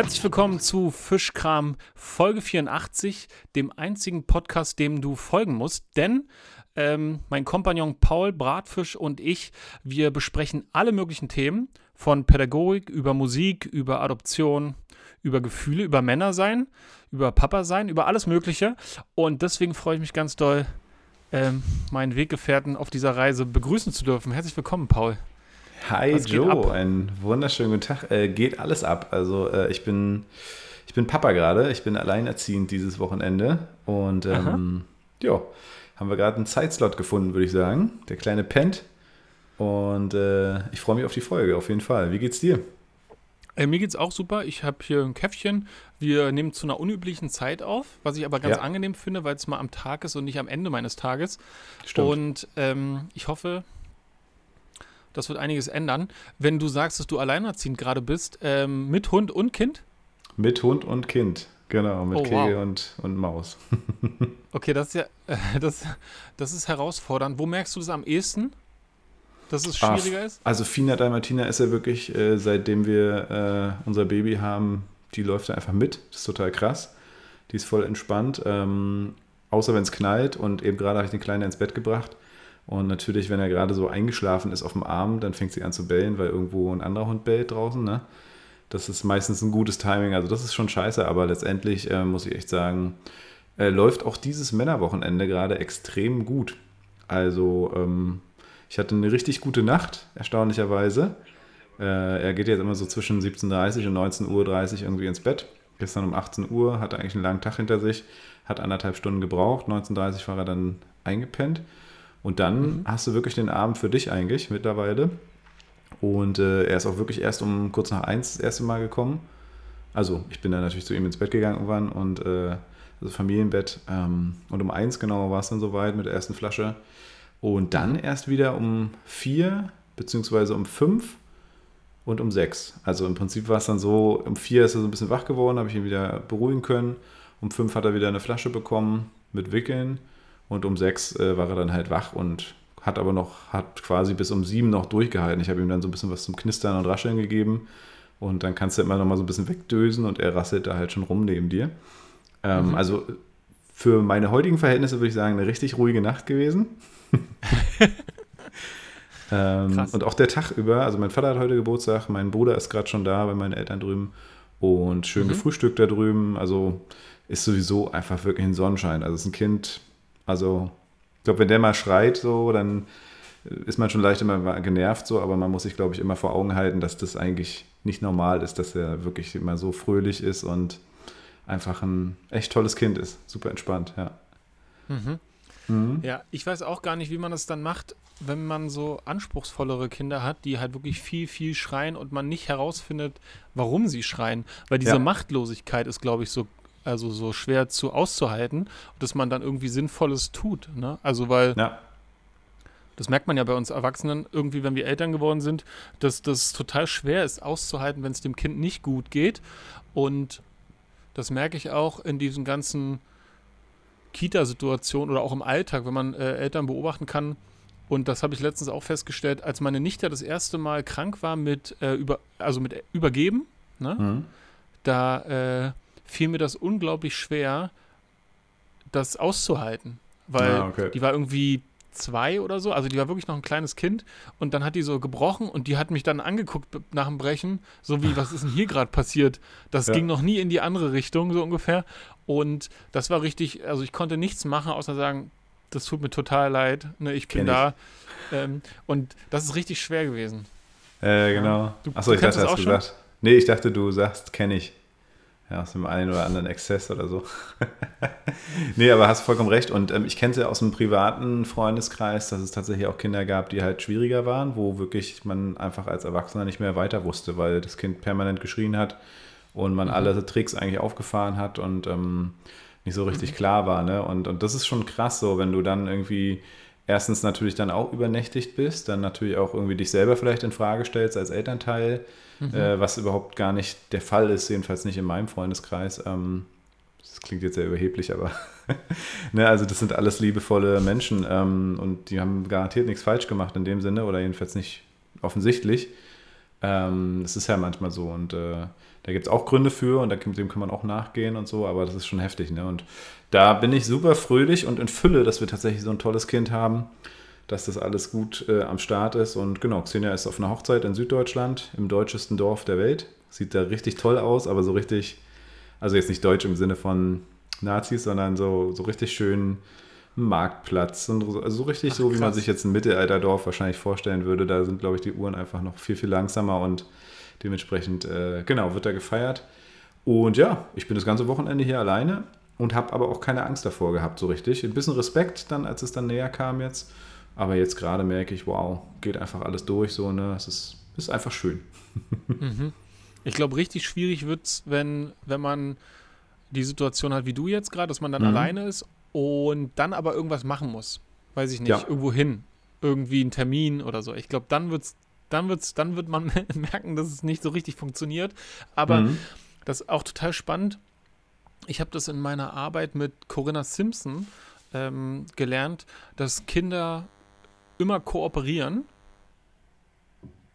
Herzlich willkommen zu Fischkram Folge 84, dem einzigen Podcast, dem du folgen musst. Denn ähm, mein Kompagnon Paul Bratfisch und ich, wir besprechen alle möglichen Themen, von Pädagogik über Musik, über Adoption, über Gefühle, über Männer sein, über Papa sein, über alles Mögliche. Und deswegen freue ich mich ganz doll, ähm, meinen Weggefährten auf dieser Reise begrüßen zu dürfen. Herzlich willkommen, Paul. Hi Joe, einen wunderschönen guten Tag. Äh, geht alles ab. Also äh, ich bin ich bin Papa gerade, ich bin alleinerziehend dieses Wochenende und ähm, ja, haben wir gerade einen Zeitslot gefunden, würde ich sagen. Der kleine pennt und äh, ich freue mich auf die Folge auf jeden Fall. Wie geht's dir? Äh, mir geht's auch super. Ich habe hier ein Käffchen. Wir nehmen zu einer unüblichen Zeit auf, was ich aber ganz Ja. angenehm finde, weil es mal am Tag ist und nicht am Ende meines Tages. Stimmt. Und ähm, ich hoffe, das wird einiges ändern. Wenn du sagst, dass du alleinerziehend gerade bist, ähm, mit Hund und Kind, Mit Hund und Kind, genau, mit Oh, Kegel wow. und, und Maus. okay, das ist ja, äh, das, das ist herausfordernd. Wo merkst du das am ehesten? Dass es schwieriger ist? Also Fina Dalmatina ist ja wirklich, äh, seitdem wir äh, unser Baby haben, die läuft da einfach mit. Das ist total krass. Die ist voll entspannt. Ähm, außer wenn es knallt und eben gerade habe ich den Kleinen ins Bett gebracht. Und natürlich, wenn er gerade so eingeschlafen ist auf dem Arm, dann fängt sie an zu bellen, weil irgendwo ein anderer Hund bellt draußen. Ne? Das ist meistens ein gutes Timing. Also das ist schon scheiße, aber letztendlich äh, muss ich echt sagen, äh, läuft auch dieses Männerwochenende gerade extrem gut. Also ähm, ich hatte eine richtig gute Nacht, erstaunlicherweise. Äh, er geht jetzt immer so zwischen 17.30 und 19.30 Uhr irgendwie ins Bett. Gestern um 18 Uhr, hatte eigentlich einen langen Tag hinter sich, hat anderthalb Stunden gebraucht. 19.30 Uhr war er dann eingepennt. Und dann hast du wirklich den Abend für dich eigentlich mittlerweile. Und äh, er ist auch wirklich erst um kurz nach eins das erste Mal gekommen. Also ich bin dann natürlich zu ihm ins Bett gegangen irgendwann und äh, also Familienbett. Ähm, und um eins genau war es dann soweit mit der ersten Flasche. Und dann erst wieder um vier, beziehungsweise um fünf und um sechs. Also im Prinzip war es dann so, um vier ist er so ein bisschen wach geworden, habe ich ihn wieder beruhigen können. Um fünf hat er wieder eine Flasche bekommen mit Wickeln. Und um sechs äh, war er dann halt wach und hat aber noch, hat quasi bis um sieben noch durchgehalten. Ich habe ihm dann so ein bisschen was zum Knistern und Rascheln gegeben. Und dann kannst du immer noch mal so ein bisschen wegdösen und er rasselt da halt schon rum neben dir. Ähm, Mhm. Also für meine heutigen Verhältnisse würde ich sagen, eine richtig ruhige Nacht gewesen. ähm, und auch der Tag über, also mein Vater hat heute Geburtstag, mein Bruder ist gerade schon da bei meinen Eltern drüben und schön Mhm. gefrühstückt da drüben. Also ist sowieso einfach wirklich ein Sonnenschein. Also es ist ein Kind, also ich glaube, wenn der mal schreit so, dann ist man schon leicht immer genervt so, aber man muss sich, glaube ich, immer vor Augen halten, dass das eigentlich nicht normal ist, dass er wirklich immer so fröhlich ist und einfach ein echt tolles Kind ist. Super entspannt, ja. Mhm. Mhm. Ja, ich weiß auch gar nicht, wie man das dann macht, wenn man so anspruchsvollere Kinder hat, die halt wirklich viel, viel schreien und man nicht herausfindet, warum sie schreien. Weil diese Ja. Machtlosigkeit ist, glaube ich, so, also so schwer zu auszuhalten, dass man dann irgendwie Sinnvolles tut. Ne? Also weil Ja, das merkt man ja bei uns Erwachsenen, irgendwie, wenn wir Eltern geworden sind, dass das total schwer ist auszuhalten, wenn es dem Kind nicht gut geht. Und das merke ich auch in diesen ganzen Kita-Situationen oder auch im Alltag, wenn man äh, Eltern beobachten kann. Und das habe ich letztens auch festgestellt, als meine Nichte das erste Mal krank war mit, äh, über, also mit Übergeben, ne? mhm. da äh, fiel mir das unglaublich schwer, das auszuhalten. Weil Ah, okay. die war irgendwie zwei oder so, also die war wirklich noch ein kleines Kind und dann hat die so gebrochen und die hat mich dann angeguckt nach dem Brechen, so wie, was ist denn hier gerade passiert? Das Ja. ging noch nie in die andere Richtung, so ungefähr. Und das war richtig, also ich konnte nichts machen, außer sagen, das tut mir total leid, ne, ich bin Kenn ich. da. Ähm, und das ist richtig schwer gewesen. Äh, genau. Du- Achso, du ich dachte, das hast du auch schon? gesagt. Nee, ich dachte, du sagst, kenne ich. Ja, aus dem einen oder anderen Exzess oder so. nee, aber hast vollkommen recht. Und ähm, ich kenne es ja aus dem privaten Freundeskreis, dass es tatsächlich auch Kinder gab, die halt schwieriger waren, wo wirklich man einfach als Erwachsener nicht mehr weiter wusste, weil das Kind permanent geschrien hat und man Mhm. alle Tricks eigentlich aufgefahren hat und ähm, nicht so richtig klar war. Ne? Und, und das ist schon krass so, wenn du dann irgendwie erstens natürlich dann auch übernächtigt bist, dann natürlich auch irgendwie dich selber vielleicht in Frage stellst als Elternteil, äh, was überhaupt gar nicht der Fall ist, jedenfalls nicht in meinem Freundeskreis. Ähm, das klingt jetzt sehr überheblich, aber ne, also das sind alles liebevolle Menschen ähm, und die haben garantiert nichts falsch gemacht in dem Sinne oder jedenfalls nicht offensichtlich. Ähm, das ist ja manchmal so und äh, da gibt es auch Gründe für und dem kann man auch nachgehen und so, aber das ist schon heftig. Ne? Und da bin ich super fröhlich und in Fülle, dass wir tatsächlich so ein tolles Kind haben, dass das alles gut äh, am Start ist. Und genau, Xenia ist auf einer Hochzeit in Süddeutschland, im deutschesten Dorf der Welt. Sieht da richtig toll aus, aber so richtig, also jetzt nicht deutsch im Sinne von Nazis, sondern so, so richtig schön Marktplatz. Und also so richtig Ach, so, wie man sich jetzt ein Mittelalterdorf wahrscheinlich vorstellen würde. Da sind, glaube ich, die Uhren einfach noch viel, viel langsamer und dementsprechend, äh, genau, wird da gefeiert. Und ja, ich bin das ganze Wochenende hier alleine und habe aber auch keine Angst davor gehabt, so richtig. Ein bisschen Respekt dann, als es dann näher kam jetzt. Aber jetzt gerade merke ich, wow, geht einfach alles durch so, ne? Es ist, ist einfach schön. Mhm. Ich glaube, richtig schwierig wird es, wenn, wenn man die Situation hat wie du jetzt gerade, dass man dann mhm. alleine ist und dann aber irgendwas machen muss. Weiß ich nicht, ja. irgendwo hin. Irgendwie einen Termin oder so. Ich glaube, dann wird's, dann wird's, dann wird man merken, dass es nicht so richtig funktioniert. Aber mhm. das ist auch total spannend. Ich habe das in meiner Arbeit mit Corinna Simpson ähm, gelernt, dass Kinder immer kooperieren.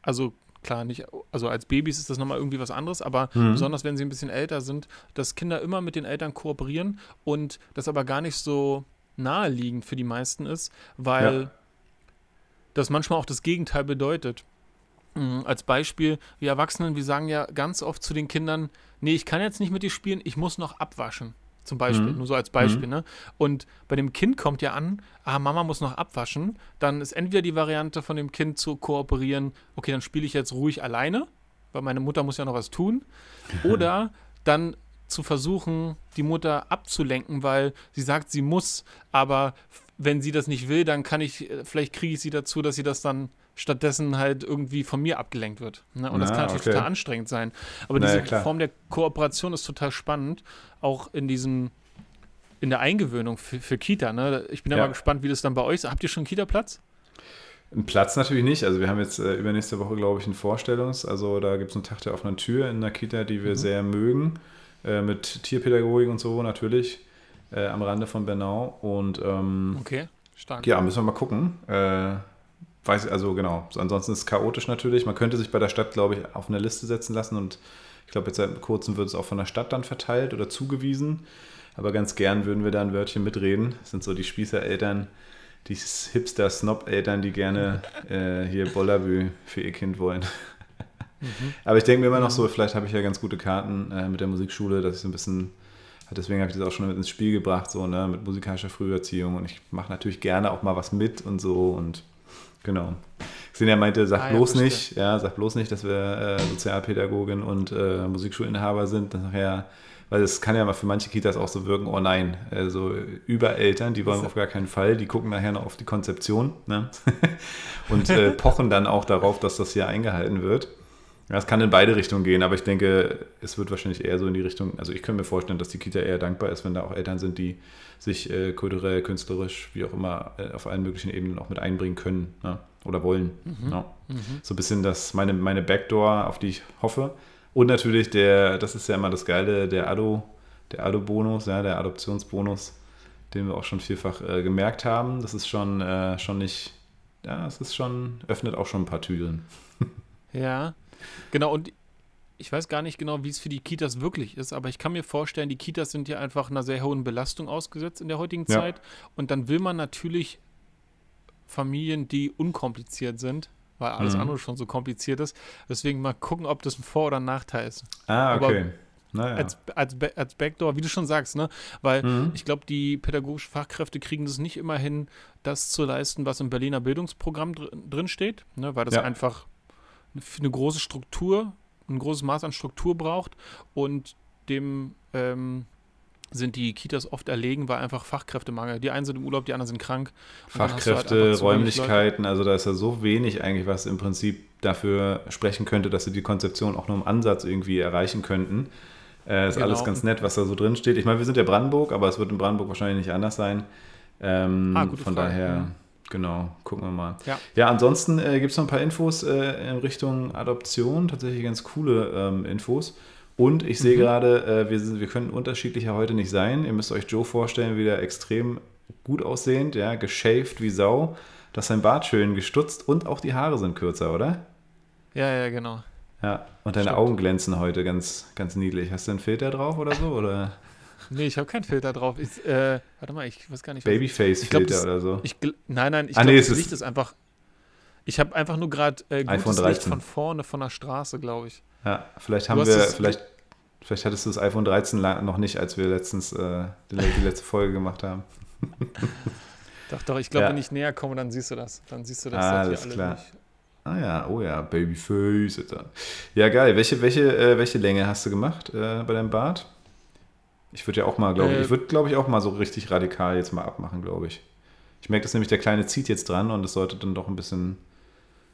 Also klar, nicht, also als Babys ist das nochmal irgendwie was anderes, aber mhm. besonders wenn sie ein bisschen älter sind, dass Kinder immer mit den Eltern kooperieren und das aber gar nicht so naheliegend für die meisten ist, weil ja. das manchmal auch das Gegenteil bedeutet. Mhm, als Beispiel, wir Erwachsenen, wir sagen ja ganz oft zu den Kindern, nee, ich kann jetzt nicht mit dir spielen, ich muss noch abwaschen. Zum Beispiel, mhm. nur so als Beispiel. Mhm. Ne? Und bei dem Kind kommt ja an, ah, Mama muss noch abwaschen. Dann ist entweder die Variante von dem Kind zu kooperieren, okay, dann spiele ich jetzt ruhig alleine, weil meine Mutter muss ja noch was tun. Oder dann zu versuchen, die Mutter abzulenken, weil sie sagt, sie muss, aber wenn sie das nicht will, dann kann ich, äh, vielleicht kriege ich sie dazu, dass sie das dann stattdessen halt irgendwie von mir abgelenkt wird. Ne? Und Na, das kann natürlich okay. total anstrengend sein. Aber naja, diese klar. Form der Kooperation ist total spannend, auch in diesem in der Eingewöhnung für, für Kita. Ne? Ich bin ja, ja mal gespannt, wie das dann bei euch ist. Habt ihr schon Kita-Platz? Einen Platz natürlich nicht. Also wir haben jetzt äh, übernächste Woche, glaube ich, ein Vorstellungs-, also da gibt es einen Tag der offenen Tür in der Kita, die wir mhm. sehr mögen, äh, mit Tierpädagogik und so natürlich, äh, am Rande von Bernau. Und ähm, okay, stark. Ja, müssen wir mal gucken. Äh, weiß also genau. Ansonsten ist es chaotisch natürlich. Man könnte sich bei der Stadt, glaube ich, auf eine Liste setzen lassen und ich glaube, jetzt seit kurzem wird es auch von der Stadt dann verteilt oder zugewiesen. Aber ganz gern würden wir da ein Wörtchen mitreden. Das sind so die Spießereltern, die Hipster-Snob-Eltern, die gerne äh, hier Bollerbü für ihr Kind wollen. Mhm. Aber ich denke mir immer noch so, vielleicht habe ich ja ganz gute Karten äh, mit der Musikschule, dass ich so ein bisschen, deswegen habe ich das auch schon mit ins Spiel gebracht, so ne, mit musikalischer Früherziehung. Und ich mache natürlich gerne auch mal was mit und so und Genau. Xenia meinte, sag ah, bloß ja, nicht, ja, sag bloß nicht, dass wir äh, Sozialpädagogin und äh, Musikschulinhaber sind. nachher, weil es kann ja mal für manche Kitas auch so wirken, oh nein, also Übereltern, die wollen auf gar keinen Fall, die gucken nachher noch auf die Konzeption ne? und äh, pochen dann auch darauf, dass das hier eingehalten wird. Ja, es kann in beide Richtungen gehen, aber ich denke, es wird wahrscheinlich eher so in die Richtung, also ich könnte mir vorstellen, dass die Kita eher dankbar ist, wenn da auch Eltern sind, die sich äh, kulturell, künstlerisch, wie auch immer, äh, auf allen möglichen Ebenen auch mit einbringen können ne? oder wollen. Mhm. Ja. Mhm. So ein bisschen das, meine, meine Backdoor, auf die ich hoffe. Und natürlich der, das ist ja immer das Geile, der Ado, der Ado-Bonus, ja, der Adoptionsbonus, den wir auch schon vielfach äh, gemerkt haben. Das ist schon, äh, schon nicht, ja, es ist schon, öffnet auch schon ein paar Türen. ja, Genau, und ich weiß gar nicht genau, wie es für die Kitas wirklich ist, aber ich kann mir vorstellen, die Kitas sind ja einfach einer sehr hohen Belastung ausgesetzt in der heutigen ja. Zeit. Und dann will man natürlich Familien, die unkompliziert sind, weil alles mhm. andere schon so kompliziert ist. Deswegen mal gucken, ob das ein Vor- oder ein Nachteil ist. Ah, okay. Naja. Als, als, als Backdoor, wie du schon sagst, ne? Weil mhm. ich glaube, die pädagogischen Fachkräfte kriegen das nicht immer hin, das zu leisten, was im Berliner Bildungsprogramm dr drin steht, ne? weil das ja. einfach eine große Struktur, ein großes Maß an Struktur braucht und dem ähm, sind die Kitas oft erlegen, weil einfach Fachkräftemangel. Die einen sind im Urlaub, die anderen sind krank. Halt Fachkräfte, halt Räumlichkeiten, also da ist ja so wenig eigentlich, was im Prinzip dafür sprechen könnte, dass sie die Konzeption auch nur im Ansatz irgendwie erreichen könnten. Äh, ist genau. alles ganz nett, was da so drin steht. Ich meine, wir sind ja Brandenburg, aber es wird in Brandenburg wahrscheinlich nicht anders sein. Ähm, ah, von Frage. daher. Ja Genau, gucken wir mal. Ja, ja ansonsten äh, gibt es noch ein paar Infos äh, in Richtung Adoption, tatsächlich ganz coole ähm, Infos. Und ich sehe mhm. gerade, äh, wir, wir können unterschiedlicher heute nicht sein. Ihr müsst euch Joe vorstellen, wieder extrem gut aussehend, ja, geschäft wie Sau, dass sein Bart schön gestutzt und auch die Haare sind kürzer, oder? Ja, ja, genau. Ja, und deine Stimmt. Augen glänzen heute ganz, ganz niedlich. Hast du einen Filter drauf oder so? Oder Nee, ich habe keinen Filter drauf. Ich, äh, warte mal, ich weiß gar nicht. was- Ich glaub, Babyface-Filter oder so? Ich, nein, nein, ich Ah, glaube, nee, das Licht ist einfach. Ich habe einfach nur gerade äh, gutes iPhone Licht 13. von vorne von der Straße, glaube ich. Ja, vielleicht haben wir, vielleicht, vielleicht hattest du das iPhone 13 la- noch nicht, als wir letztens äh, die, die letzte Folge gemacht haben. Doch, doch, ich glaube, Ja. wenn ich näher komme, dann siehst du das. Dann siehst du das. Ah, alles alle klar. durch- Ah ja, oh ja, Babyface. Ja, geil. Welche, welche, äh, welche Länge hast du gemacht äh, bei deinem Bart? Ich würde ja auch mal, glaube ich, Äh, ich würde, glaube ich, auch mal so richtig radikal jetzt mal abmachen, glaube ich. Ich merke, dass nämlich der Kleine zieht jetzt dran und es sollte dann doch ein bisschen,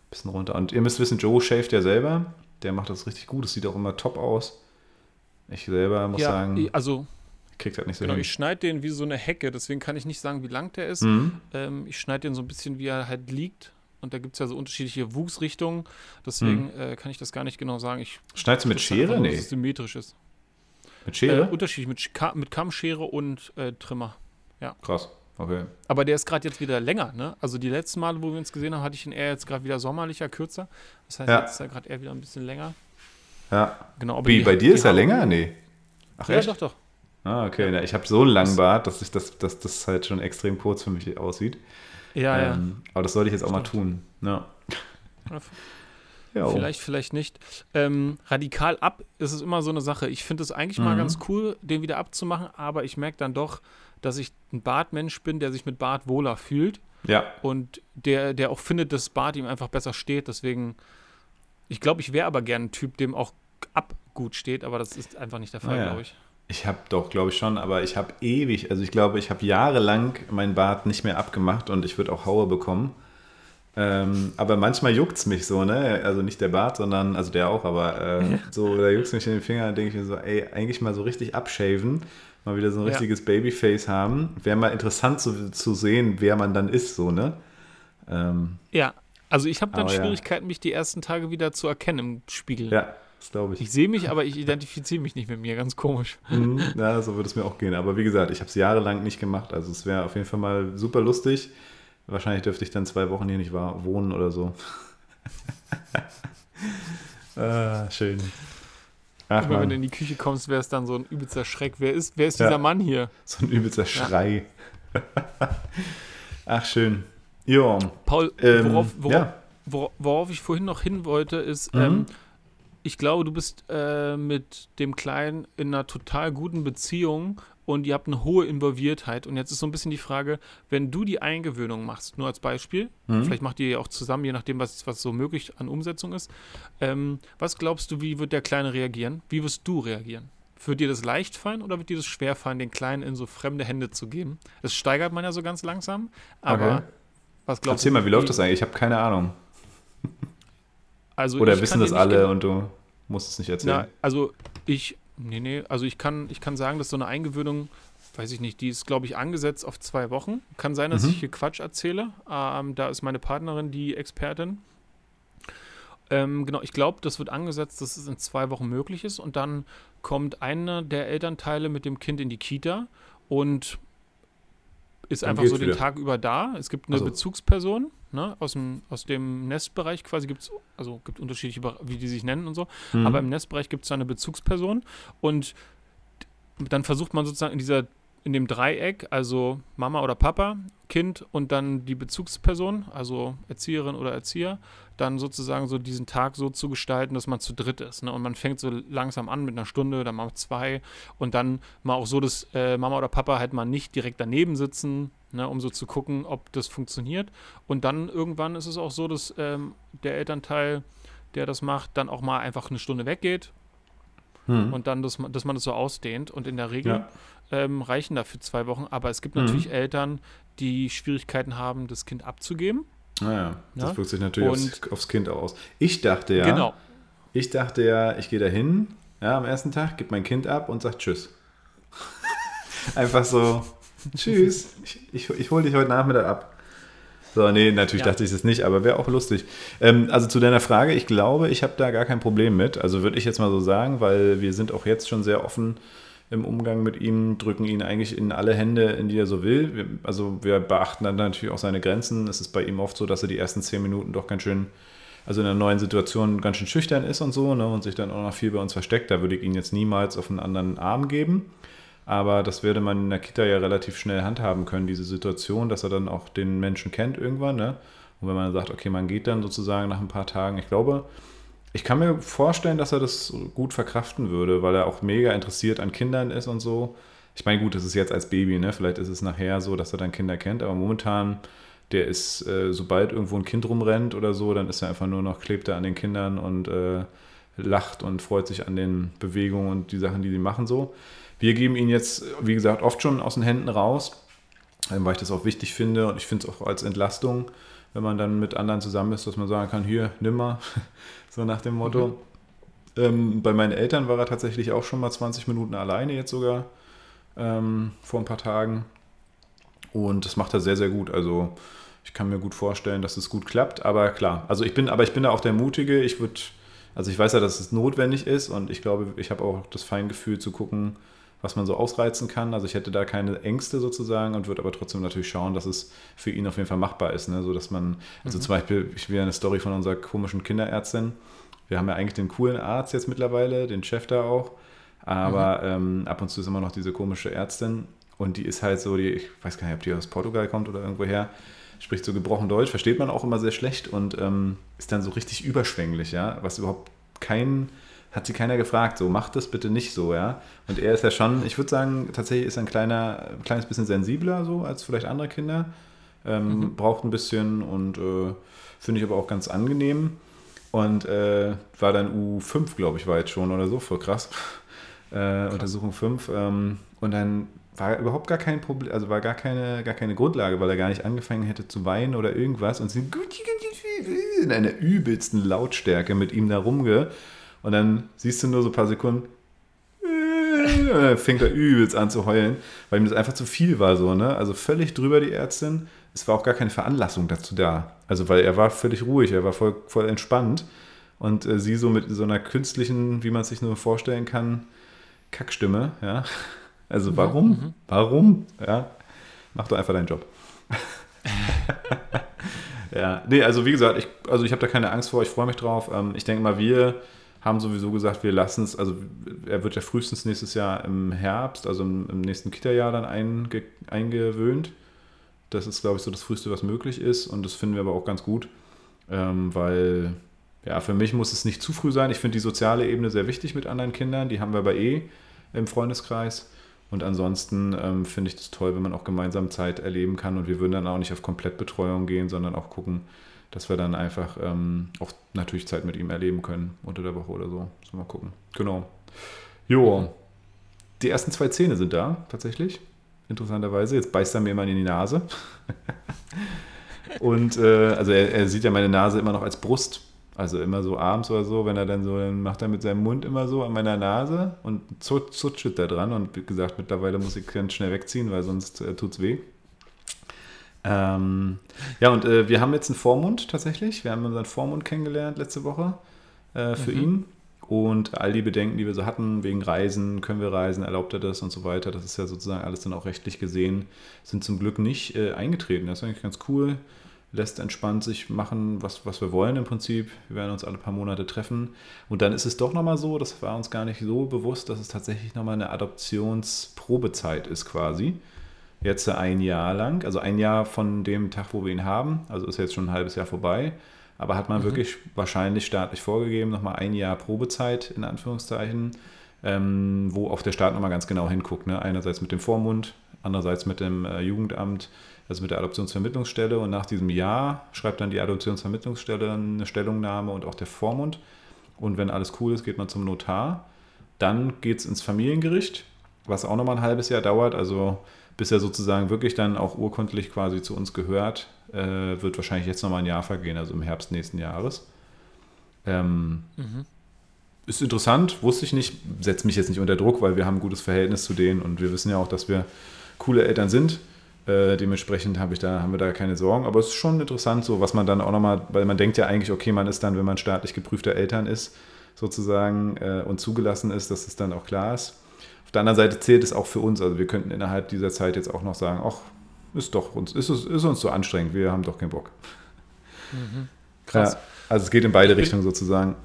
bisschen runter. Und ihr müsst wissen, Joe shaved ja selber. Der macht das richtig gut. Es sieht auch immer top aus. Ich selber muss Ja, sagen, ich- also kriegt halt nicht so genau, hin. ich schneide den wie so eine Hecke, deswegen kann ich nicht sagen, wie lang der ist. Mhm. Ähm, ich schneide den so ein bisschen, wie er halt liegt. Und da gibt es ja so unterschiedliche Wuchsrichtungen. Deswegen äh, kann ich das gar nicht genau sagen. Ich Schneidest du mit einfach Schere? nur, Nee. Dass es symmetrisch ist. Mit Äh, Schere? unterschiedlich mit, Ka mit Kammschere und äh, Trimmer. Krass. Okay. Aber der ist gerade jetzt wieder länger, ne? Also die letzten Male, wo wir uns gesehen haben, hatte ich ihn eher jetzt gerade wieder sommerlicher, kürzer. Das heißt, Ja. jetzt ist er gerade eher wieder ein bisschen länger. Ja. Genau, aber Wie, die- bei dir ist er länger? Nee. Ach, Ja, echt? doch, doch. Ah, okay. Na, ich habe so einen langen Bart, dass ich das, dass das halt schon extrem kurz für mich aussieht. Ja, ähm, Aber das sollte ich jetzt auch mal Stimmt. tun. Ja. Ja. Vielleicht, vielleicht nicht. Ähm, radikal ab ist es immer so eine Sache. Ich finde es eigentlich mal Mhm. ganz cool, den wieder abzumachen, aber ich merke dann doch, dass ich ein Bartmensch bin, der sich mit Bart wohler fühlt Ja, und der, der auch findet, dass Bart ihm einfach besser steht. Deswegen, ich glaube, ich wäre aber gern ein Typ, dem auch ab gut steht, aber das ist einfach nicht der Fall, Ah, ja. glaube ich. ich habe doch, glaube ich schon, aber ich habe ewig, also ich glaube, ich habe jahrelang meinen Bart nicht mehr abgemacht und ich würde auch Haue bekommen. Ähm, aber manchmal juckt es mich so, ne? Also nicht der Bart, sondern, also der auch, aber äh, so, da juckt es mich in den Finger, denke ich mir so, ey, eigentlich mal so richtig abshaven, mal wieder so ein Ja. richtiges Babyface haben. Wäre mal interessant zu, zu sehen, wer man dann ist, so, ne? Ähm, Ja, also ich habe dann Aber ja. Schwierigkeiten, mich die ersten Tage wieder zu erkennen im Spiegel. ja, das glaube ich. Ich sehe mich, aber ich identifiziere mich nicht mit mir, ganz komisch. Mhm, ja, so würde es mir auch gehen. Aber wie gesagt, ich habe es jahrelang nicht gemacht. Also es wäre auf jeden Fall mal super lustig. Wahrscheinlich dürfte ich dann zwei Wochen hier nicht wohnen oder so. ah, schön. Ach Immer wenn du in die Küche kommst, wäre es dann so ein übelster Schreck. Wer ist, wer ist Ja. dieser Mann hier? so ein übelster Schrei. Ach, schön. Ja. Paul, Ähm, worauf, worauf, ja. wor- worauf ich vorhin noch hin wollte, ist, Mhm. ähm, ich glaube, du bist äh, mit dem Kleinen in einer total guten Beziehung und ihr habt eine hohe Involviertheit. Und jetzt ist so ein bisschen die Frage, wenn du die Eingewöhnung machst, nur als Beispiel, Mhm. vielleicht macht ihr ja auch zusammen, je nachdem, was, was so möglich an Umsetzung ist. Ähm, was glaubst du, wie wird der Kleine reagieren? Wie wirst du reagieren? Wird dir das leicht fallen oder wird dir das schwer fallen, den Kleinen in so fremde Hände zu geben? Das steigert man ja so ganz langsam, aber Okay. was glaubst Erzähl du? mal, wie läuft das eigentlich? Ich habe keine Ahnung. Also Oder wissen das alle genau- und du musst es nicht erzählen? Na, also ich, nee, nee, also ich kann, ich kann sagen, dass so eine Eingewöhnung, weiß ich nicht, die ist, glaube ich, angesetzt auf zwei Wochen. Kann sein, dass Mhm. ich hier Quatsch erzähle. Ähm, da ist meine Partnerin die Expertin. Ähm, genau, ich glaube, das wird angesetzt, dass es in zwei Wochen möglich ist und dann kommt einer der Elternteile mit dem Kind in die Kita und ist Dann einfach so den wieder. Tag über da. Es gibt eine Also. Bezugsperson ne, aus, dem, aus dem Nestbereich quasi gibt es, also gibt unterschiedliche, wie die sich nennen und so. Mhm. Aber im Nestbereich gibt es da eine Bezugsperson und dann versucht man sozusagen in dieser in dem Dreieck, also Mama oder Papa, Kind und dann die Bezugsperson, also Erzieherin oder Erzieher, dann sozusagen so diesen Tag so zu gestalten, dass man zu dritt ist. Ne? Und man fängt so langsam an mit einer Stunde, dann mal zwei und dann mal auch so, dass äh, Mama oder Papa halt mal nicht direkt daneben sitzen, ne? um so zu gucken, ob das funktioniert. Und dann irgendwann ist es auch so, dass ähm, der Elternteil, der das macht, dann auch mal einfach eine Stunde weggeht Mhm. und dann, dass man, dass man das so ausdehnt. Und in der Regel ja. Ähm, reichen dafür zwei Wochen. Aber es gibt Mhm. natürlich Eltern, die Schwierigkeiten haben, das Kind abzugeben. Naja, das Ja. wirkt sich natürlich aufs, aufs Kind auch aus. Ich dachte ja, Genau. ich dachte ja, ich gehe da hin, ja, am ersten Tag, gebe mein Kind ab und sage Tschüss. Einfach so, Tschüss, ich, ich, ich hole dich heute Nachmittag ab. So, nee, natürlich Ja. dachte ich das nicht, aber wäre auch lustig. Ähm, also zu deiner Frage, ich glaube, ich habe da gar kein Problem mit. Also würde ich jetzt mal so sagen, weil wir sind auch jetzt schon sehr offen im Umgang mit ihm, drücken ihn eigentlich in alle Hände, in die er so will. Wir, also wir beachten dann natürlich auch seine Grenzen. Es ist bei ihm oft so, dass er die ersten zehn Minuten doch ganz schön also in einer neuen Situation ganz schön schüchtern ist und so ne, und sich dann auch noch viel bei uns versteckt. Da würde ich ihn jetzt niemals auf einen anderen Arm geben. Aber das würde man in der Kita ja relativ schnell handhaben können, diese Situation, dass er dann auch den Menschen kennt irgendwann. Ne? Und wenn man sagt, okay, man geht dann sozusagen nach ein paar Tagen, ich glaube, ich kann mir vorstellen, dass er das gut verkraften würde, weil er auch mega interessiert an Kindern ist und so. Ich meine, gut, das ist jetzt als Baby, ne? Vielleicht ist es nachher so, dass er dann Kinder kennt, aber momentan der ist, äh, sobald irgendwo ein Kind rumrennt oder so, dann ist er einfach nur noch, klebt er an den Kindern und äh, lacht und freut sich an den Bewegungen und die Sachen, die sie machen so. Wir geben ihn jetzt, wie gesagt, oft schon aus den Händen raus, weil ich das auch wichtig finde und ich finde es auch als Entlastung, wenn man dann mit anderen zusammen ist, dass man sagen kann, hier, nimm mal, so nach dem Motto. Mhm. Ähm, bei meinen Eltern war er tatsächlich auch schon mal 20 Minuten alleine jetzt sogar ähm, vor ein paar Tagen. Und das macht er sehr, sehr gut. Also ich kann mir gut vorstellen, dass es gut klappt. Aber klar, also ich bin, aber ich bin da auch der Mutige. Ich würde, also ich weiß ja, dass es notwendig ist und ich glaube, ich habe auch das Feingefühl zu gucken, was man so ausreizen kann. Also ich hätte da keine Ängste sozusagen und würde aber trotzdem natürlich schauen, dass es für ihn auf jeden Fall machbar ist. Ne? So dass man, also mhm. zum Beispiel, ich will eine Story von unserer komischen Kinderärztin. Wir haben ja eigentlich den coolen Arzt jetzt mittlerweile, den Chef da auch. Aber mhm. ähm, ab und zu ist immer noch diese komische Ärztin und die ist halt so, die, ich weiß gar nicht, ob die aus Portugal kommt oder irgendwoher, spricht so gebrochen Deutsch, versteht man auch immer sehr schlecht und ähm, ist dann so richtig überschwänglich, ja, was überhaupt kein, hat sie keiner gefragt, so macht das bitte nicht so, ja. Und er ist ja schon, ich würde sagen, tatsächlich ist er ein kleiner, ein kleines bisschen sensibler so als vielleicht andere Kinder, ähm, mhm. braucht ein bisschen und äh, finde ich aber auch ganz angenehm. Und äh, war dann U5, glaube ich, war jetzt schon oder so, voll krass. Äh, krass. Untersuchung 5. Ähm, und dann war überhaupt gar kein Problem, also war gar keine, gar keine Grundlage, weil er gar nicht angefangen hätte zu weinen oder irgendwas und sie in einer übelsten Lautstärke mit ihm da rumge. Und dann siehst du nur so ein paar Sekunden, fängt er übelst an zu heulen, weil ihm das einfach zu viel war, so, ne? Also völlig drüber die Ärztin. Es war auch gar keine Veranlassung dazu da. Also, weil er war völlig ruhig, er war voll, voll entspannt. Und äh, sie so mit so einer künstlichen, wie man es sich nur vorstellen kann, Kackstimme, ja. Also warum? Mhm. Warum? Ja, mach doch einfach deinen Job. ja, nee, also wie gesagt, ich, also ich habe da keine Angst vor, ich freue mich drauf. Ähm, ich denke mal, wir haben sowieso gesagt, wir lassen es, also er wird ja frühestens nächstes Jahr im Herbst, also im, im nächsten Kita-Jahr dann einge, eingewöhnt. Das ist, glaube ich, so das Früheste, was möglich ist und das finden wir aber auch ganz gut, ähm, weil ja, für mich muss es nicht zu früh sein. Ich finde die soziale Ebene sehr wichtig mit anderen Kindern, die haben wir bei eh im Freundeskreis. Und ansonsten ähm, finde ich das toll, wenn man auch gemeinsam Zeit erleben kann. Und wir würden dann auch nicht auf Komplettbetreuung gehen, sondern auch gucken, dass wir dann einfach ähm, auch natürlich Zeit mit ihm erleben können unter der Woche oder so. So mal gucken. Genau. Jo. Die ersten zwei Zähne sind da, tatsächlich. Interessanterweise. Jetzt beißt er mir immer in die Nase. Und äh, also er, er, sieht ja meine Nase immer noch als Brust. Also immer so abends oder so, wenn er dann so, dann macht er mit seinem Mund immer so an meiner Nase und zutschelt da dran. Und wie gesagt, mittlerweile muss ich ganz schnell wegziehen, weil sonst äh, es weh. Ähm, ja, und äh, wir haben jetzt einen Vormund tatsächlich. Wir haben unseren Vormund kennengelernt letzte Woche äh, für mhm. ihn. Und all die Bedenken, die wir so hatten, wegen Reisen, können wir reisen, erlaubt er das und so weiter, das ist ja sozusagen alles dann auch rechtlich gesehen, sind zum Glück nicht äh, eingetreten. Das ist eigentlich ganz cool lässt entspannt sich machen, was, was wir wollen im Prinzip. Wir werden uns alle paar Monate treffen. Und dann ist es doch nochmal so, das war uns gar nicht so bewusst, dass es tatsächlich nochmal eine Adoptionsprobezeit ist quasi. Jetzt ein Jahr lang, also ein Jahr von dem Tag, wo wir ihn haben, also ist jetzt schon ein halbes Jahr vorbei. Aber hat man mhm. wirklich wahrscheinlich staatlich vorgegeben, nochmal ein Jahr Probezeit in Anführungszeichen, ähm, wo auch der Staat nochmal ganz genau hinguckt. Ne? Einerseits mit dem Vormund, andererseits mit dem äh, Jugendamt also mit der Adoptionsvermittlungsstelle. Und nach diesem Jahr schreibt dann die Adoptionsvermittlungsstelle eine Stellungnahme und auch der Vormund. Und wenn alles cool ist, geht man zum Notar. Dann geht es ins Familiengericht, was auch nochmal ein halbes Jahr dauert. Also bis er sozusagen wirklich dann auch urkundlich quasi zu uns gehört, äh, wird wahrscheinlich jetzt nochmal ein Jahr vergehen, also im Herbst nächsten Jahres. Ähm, mhm. Ist interessant, wusste ich nicht, setzt mich jetzt nicht unter Druck, weil wir haben ein gutes Verhältnis zu denen und wir wissen ja auch, dass wir coole Eltern sind. Äh, dementsprechend habe ich da, haben wir da keine Sorgen. Aber es ist schon interessant, so was man dann auch nochmal, weil man denkt ja eigentlich, okay, man ist dann, wenn man staatlich geprüfter Eltern ist, sozusagen äh, und zugelassen ist, dass es dann auch klar ist. Auf der anderen Seite zählt es auch für uns. Also wir könnten innerhalb dieser Zeit jetzt auch noch sagen, ach, ist doch uns, ist, ist uns so anstrengend, wir haben doch keinen Bock. Mhm. krass. Ja, also es geht in beide Richtungen sozusagen.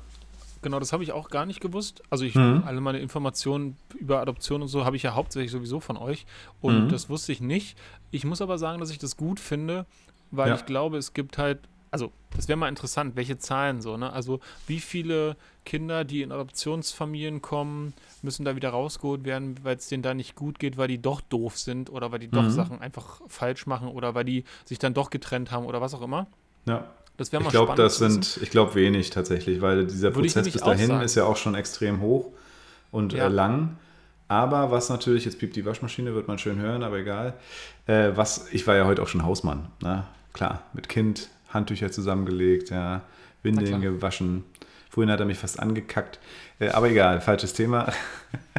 Genau, das habe ich auch gar nicht gewusst. Also ich, mhm. alle meine Informationen über Adoption und so habe ich ja hauptsächlich sowieso von euch. Und mhm. das wusste ich nicht. Ich muss aber sagen, dass ich das gut finde, weil ja. ich glaube, es gibt halt, also das wäre mal interessant, welche Zahlen so, ne? Also wie viele Kinder, die in Adoptionsfamilien kommen, müssen da wieder rausgeholt werden, weil es denen da nicht gut geht, weil die doch doof sind oder weil die doch mhm. Sachen einfach falsch machen oder weil die sich dann doch getrennt haben oder was auch immer. Ja. Das wäre mal Ich glaube, das sind, ich glaube wenig tatsächlich, weil dieser Würde Prozess bis dahin ist ja auch schon extrem hoch und ja. äh, lang. Aber was natürlich, jetzt piept die Waschmaschine, wird man schön hören, aber egal. Äh, was, ich war ja heute auch schon Hausmann, ne? Klar, mit Kind, Handtücher zusammengelegt, ja, Windeln gewaschen. Vorhin hat er mich fast angekackt. Äh, aber egal, falsches Thema.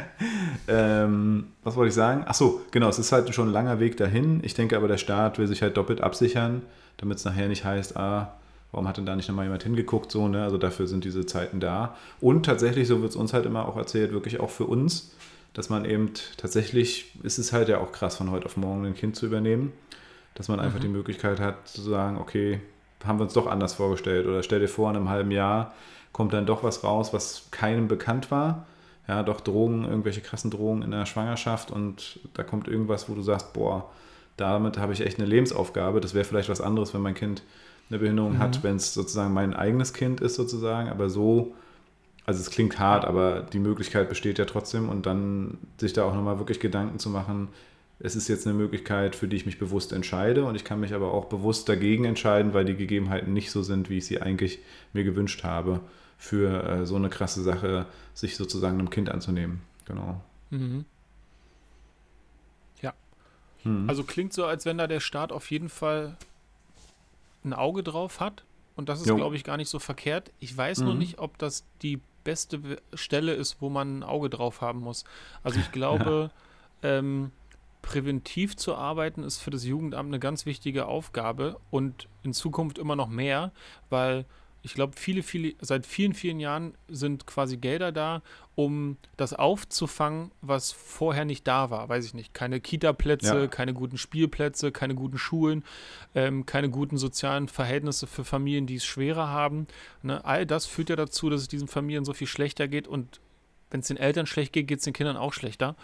ähm, was wollte ich sagen? Ach so, genau, es ist halt schon ein langer Weg dahin. Ich denke aber, der Staat will sich halt doppelt absichern, damit es nachher nicht heißt, ah, Warum hat denn da nicht nochmal jemand hingeguckt? So, ne? Also dafür sind diese Zeiten da. Und tatsächlich, so wird es uns halt immer auch erzählt, wirklich auch für uns, dass man eben tatsächlich, ist es halt ja auch krass, von heute auf morgen ein Kind zu übernehmen, dass man einfach mhm. die Möglichkeit hat zu sagen, okay, haben wir uns doch anders vorgestellt. Oder stell dir vor, in einem halben Jahr kommt dann doch was raus, was keinem bekannt war. Ja, doch Drogen, irgendwelche krassen Drogen in der Schwangerschaft und da kommt irgendwas, wo du sagst, boah, damit habe ich echt eine Lebensaufgabe. Das wäre vielleicht was anderes, wenn mein Kind eine Behinderung mhm. hat, wenn es sozusagen mein eigenes Kind ist, sozusagen. Aber so, also es klingt hart, aber die Möglichkeit besteht ja trotzdem und dann sich da auch nochmal wirklich Gedanken zu machen, es ist jetzt eine Möglichkeit, für die ich mich bewusst entscheide und ich kann mich aber auch bewusst dagegen entscheiden, weil die Gegebenheiten nicht so sind, wie ich sie eigentlich mir gewünscht habe, für äh, so eine krasse Sache, sich sozusagen einem Kind anzunehmen. Genau. Mhm. Ja. Mhm. Also klingt so, als wenn da der Staat auf jeden Fall ein Auge drauf hat. Und das ist, glaube ich, gar nicht so verkehrt. Ich weiß mhm. nur nicht, ob das die beste Stelle ist, wo man ein Auge drauf haben muss. Also ich glaube, ja. ähm, präventiv zu arbeiten ist für das Jugendamt eine ganz wichtige Aufgabe und in Zukunft immer noch mehr, weil ich glaube, viele, viele, seit vielen, vielen Jahren sind quasi Gelder da, um das aufzufangen, was vorher nicht da war. Weiß ich nicht. Keine Kita-Plätze, ja. keine guten Spielplätze, keine guten Schulen, ähm, keine guten sozialen Verhältnisse für Familien, die es schwerer haben. Ne? All das führt ja dazu, dass es diesen Familien so viel schlechter geht und wenn es den Eltern schlecht geht, geht es den Kindern auch schlechter.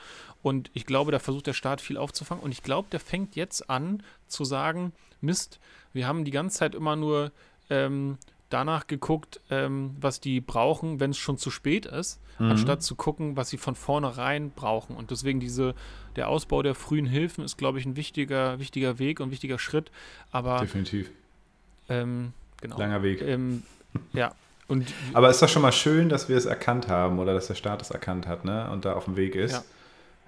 Und ich glaube, da versucht der Staat viel aufzufangen. Und ich glaube, der fängt jetzt an zu sagen, Mist, wir haben die ganze Zeit immer nur ähm, danach geguckt, ähm, was die brauchen, wenn es schon zu spät ist, mhm. anstatt zu gucken, was sie von vornherein brauchen. Und deswegen diese, der Ausbau der frühen Hilfen ist, glaube ich, ein wichtiger, wichtiger Weg und wichtiger Schritt. Aber definitiv. Ähm, genau. Langer Weg. Ähm, ja. Und, Aber ist doch schon mal schön, dass wir es erkannt haben oder dass der Staat es erkannt hat, ne? Und da auf dem Weg ist.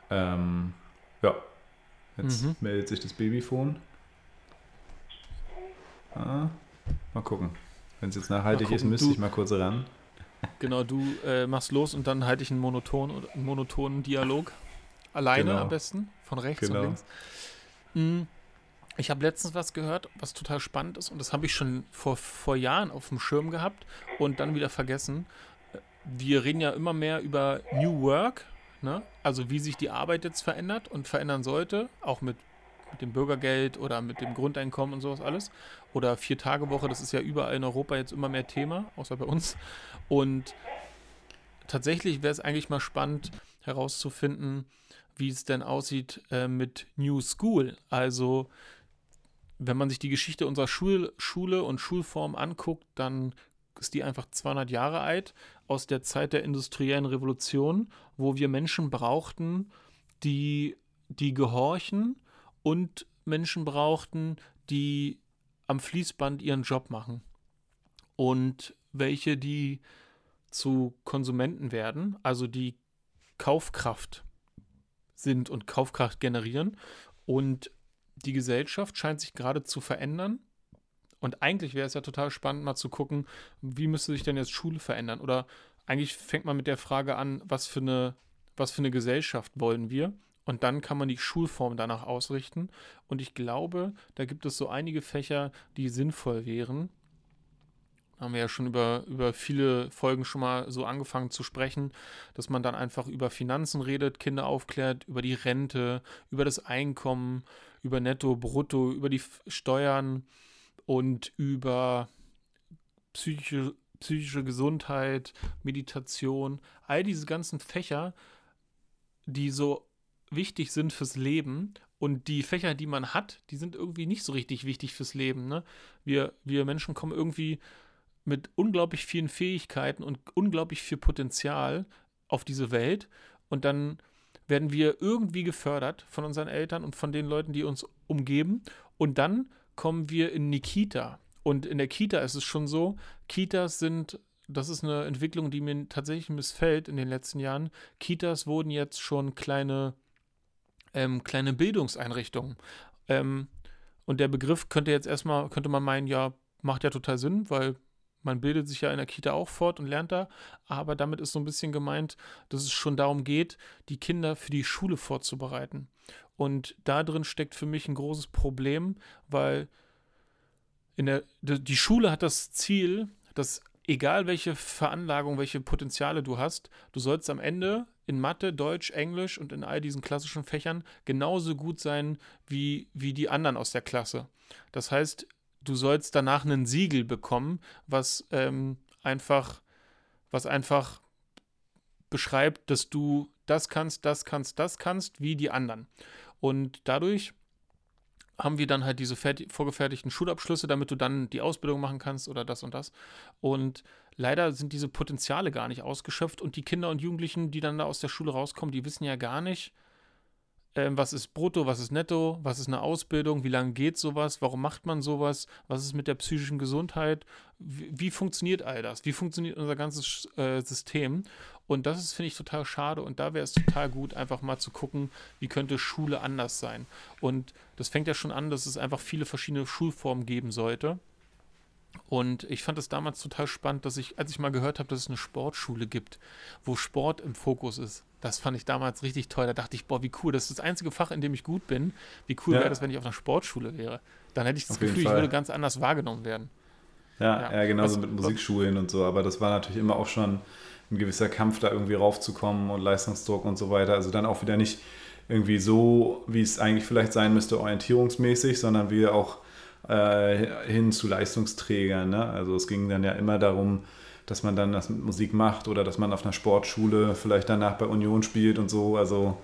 Ja. Ähm, ja. Jetzt mhm. meldet sich das Babyphone. Ah, mal gucken. Wenn es jetzt nachhaltig gucken, ist, müsste ich mal kurz ran. Genau, du äh, machst los und dann halte ich einen, Monoton, einen monotonen Dialog. Alleine genau. am besten, von rechts genau. und links. Mhm. Ich habe letztens was gehört, was total spannend ist und das habe ich schon vor, vor Jahren auf dem Schirm gehabt und dann wieder vergessen. Wir reden ja immer mehr über New Work, ne? also wie sich die Arbeit jetzt verändert und verändern sollte, auch mit mit dem Bürgergeld oder mit dem Grundeinkommen und sowas alles. Oder Vier-Tage-Woche, das ist ja überall in Europa jetzt immer mehr Thema, außer bei uns. Und tatsächlich wäre es eigentlich mal spannend herauszufinden, wie es denn aussieht äh, mit New School. Also wenn man sich die Geschichte unserer Schul Schule und Schulform anguckt, dann ist die einfach 200 Jahre alt, aus der Zeit der industriellen Revolution, wo wir Menschen brauchten, die, die gehorchen und Menschen brauchten, die am Fließband ihren Job machen und welche, die zu Konsumenten werden, also die Kaufkraft sind und Kaufkraft generieren. Und die Gesellschaft scheint sich gerade zu verändern. Und eigentlich wäre es ja total spannend, mal zu gucken, wie müsste sich denn jetzt Schule verändern? Oder eigentlich fängt man mit der Frage an, was für eine, was für eine Gesellschaft wollen wir? Und dann kann man die Schulform danach ausrichten. Und ich glaube, da gibt es so einige Fächer, die sinnvoll wären. Haben wir ja schon über, über viele Folgen schon mal so angefangen zu sprechen, dass man dann einfach über Finanzen redet, Kinder aufklärt, über die Rente, über das Einkommen, über Netto, Brutto, über die Steuern und über psychische, psychische Gesundheit, Meditation, all diese ganzen Fächer, die so wichtig sind fürs Leben und die Fächer, die man hat, die sind irgendwie nicht so richtig wichtig fürs Leben. Ne? Wir, wir Menschen kommen irgendwie mit unglaublich vielen Fähigkeiten und unglaublich viel Potenzial auf diese Welt und dann werden wir irgendwie gefördert von unseren Eltern und von den Leuten, die uns umgeben und dann kommen wir in die Kita und in der Kita ist es schon so, Kitas sind das ist eine Entwicklung, die mir tatsächlich missfällt in den letzten Jahren. Kitas wurden jetzt schon kleine, ähm, kleine Bildungseinrichtungen. Ähm, und der Begriff könnte jetzt erstmal, könnte man meinen, ja, macht ja total Sinn, weil man bildet sich ja in der Kita auch fort und lernt da, aber damit ist so ein bisschen gemeint, dass es schon darum geht, die Kinder für die Schule vorzubereiten. Und da drin steckt für mich ein großes Problem, weil in der, die Schule hat das Ziel, dass egal welche Veranlagung, welche Potenziale du hast, du sollst am Ende in Mathe, Deutsch, Englisch und in all diesen klassischen Fächern genauso gut sein wie, wie die anderen aus der Klasse. Das heißt, du sollst danach einen Siegel bekommen, was ähm, einfach, was einfach beschreibt, dass du das kannst, das kannst, das kannst, wie die anderen. Und dadurch haben wir dann halt diese vorgefertigten Schulabschlüsse, damit du dann die Ausbildung machen kannst oder das und das. Und leider sind diese Potenziale gar nicht ausgeschöpft und die Kinder und Jugendlichen, die dann da aus der Schule rauskommen, die wissen ja gar nicht, ähm, was ist brutto, was ist netto, was ist eine Ausbildung, wie lange geht sowas, warum macht man sowas, was ist mit der psychischen Gesundheit, wie, wie funktioniert all das, wie funktioniert unser ganzes äh, System. Und das ist, finde ich, total schade und da wäre es total gut, einfach mal zu gucken, wie könnte Schule anders sein. Und das fängt ja schon an, dass es einfach viele verschiedene Schulformen geben sollte. Und ich fand es damals total spannend, dass ich, als ich mal gehört habe, dass es eine Sportschule gibt, wo Sport im Fokus ist. Das fand ich damals richtig toll. Da dachte ich, boah, wie cool, das ist das einzige Fach, in dem ich gut bin. Wie cool ja. wäre das, wenn ich auf einer Sportschule wäre. Dann hätte ich das auf Gefühl, ich würde ganz anders wahrgenommen werden. Ja, ja, ja genauso was, mit Musikschulen und so. Aber das war natürlich immer auch schon ein gewisser Kampf, da irgendwie raufzukommen und Leistungsdruck und so weiter. Also dann auch wieder nicht irgendwie so, wie es eigentlich vielleicht sein müsste, orientierungsmäßig, sondern wir auch äh, hin zu Leistungsträgern. Ne? Also es ging dann ja immer darum, dass man dann das mit Musik macht oder dass man auf einer Sportschule vielleicht danach bei Union spielt und so. Also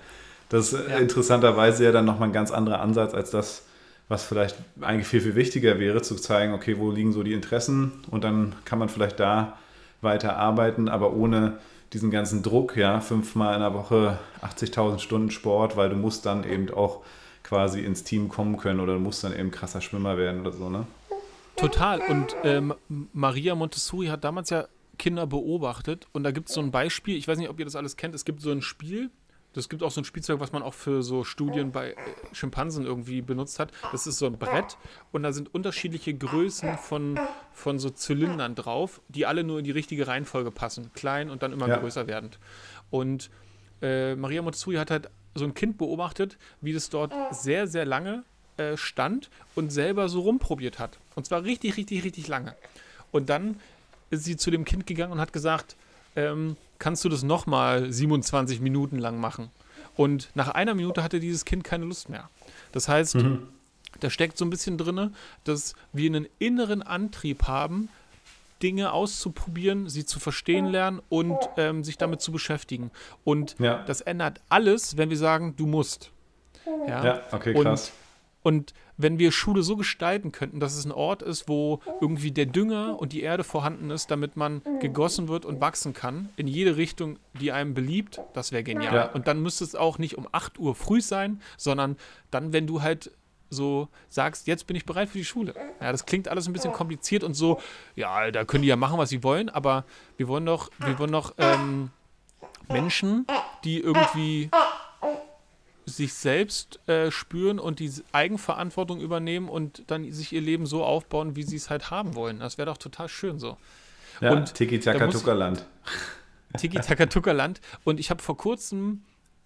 das ist ja. interessanterweise ja dann nochmal ein ganz anderer Ansatz als das, was vielleicht eigentlich viel, viel wichtiger wäre, zu zeigen, okay, wo liegen so die Interessen und dann kann man vielleicht da weiter arbeiten, aber ohne diesen ganzen Druck, ja, fünfmal in der Woche 80.000 Stunden Sport, weil du musst dann eben auch quasi ins Team kommen können oder du musst dann eben krasser Schwimmer werden oder so, ne? Total. Und ähm, Maria Montessori hat damals ja Kinder beobachtet und da gibt es so ein Beispiel, ich weiß nicht, ob ihr das alles kennt, es gibt so ein Spiel, das gibt auch so ein Spielzeug, was man auch für so Studien bei äh, Schimpansen irgendwie benutzt hat. Das ist so ein Brett und da sind unterschiedliche Größen von, von so Zylindern drauf, die alle nur in die richtige Reihenfolge passen. Klein und dann immer ja. größer werdend. Und äh, Maria Montessori hat halt so ein Kind beobachtet, wie das dort sehr, sehr lange äh, stand und selber so rumprobiert hat. Und zwar richtig, richtig, richtig lange. Und dann ist sie zu dem Kind gegangen und hat gesagt, ähm, kannst du das nochmal 27 Minuten lang machen? Und nach einer Minute hatte dieses Kind keine Lust mehr. Das heißt, mhm. da steckt so ein bisschen drin, dass wir einen inneren Antrieb haben, Dinge auszuprobieren, sie zu verstehen lernen und ähm, sich damit zu beschäftigen. Und ja. das ändert alles, wenn wir sagen, du musst. Ja, ja okay, krass. Und wenn wir Schule so gestalten könnten, dass es ein Ort ist, wo irgendwie der Dünger und die Erde vorhanden ist, damit man gegossen wird und wachsen kann, in jede Richtung, die einem beliebt, das wäre genial. Ja. Und dann müsste es auch nicht um 8 Uhr früh sein, sondern dann, wenn du halt so sagst, jetzt bin ich bereit für die Schule. Ja, das klingt alles ein bisschen kompliziert und so, ja, da können die ja machen, was sie wollen, aber wir wollen doch, wir wollen doch ähm, Menschen, die irgendwie sich selbst äh, spüren und die Eigenverantwortung übernehmen und dann sich ihr Leben so aufbauen, wie sie es halt haben wollen. Das wäre doch total schön so. Ja, und Tiki-Taka-Tuka-Land. Tiki-Taka-Tuka-Land. Und ich habe vor kurzem,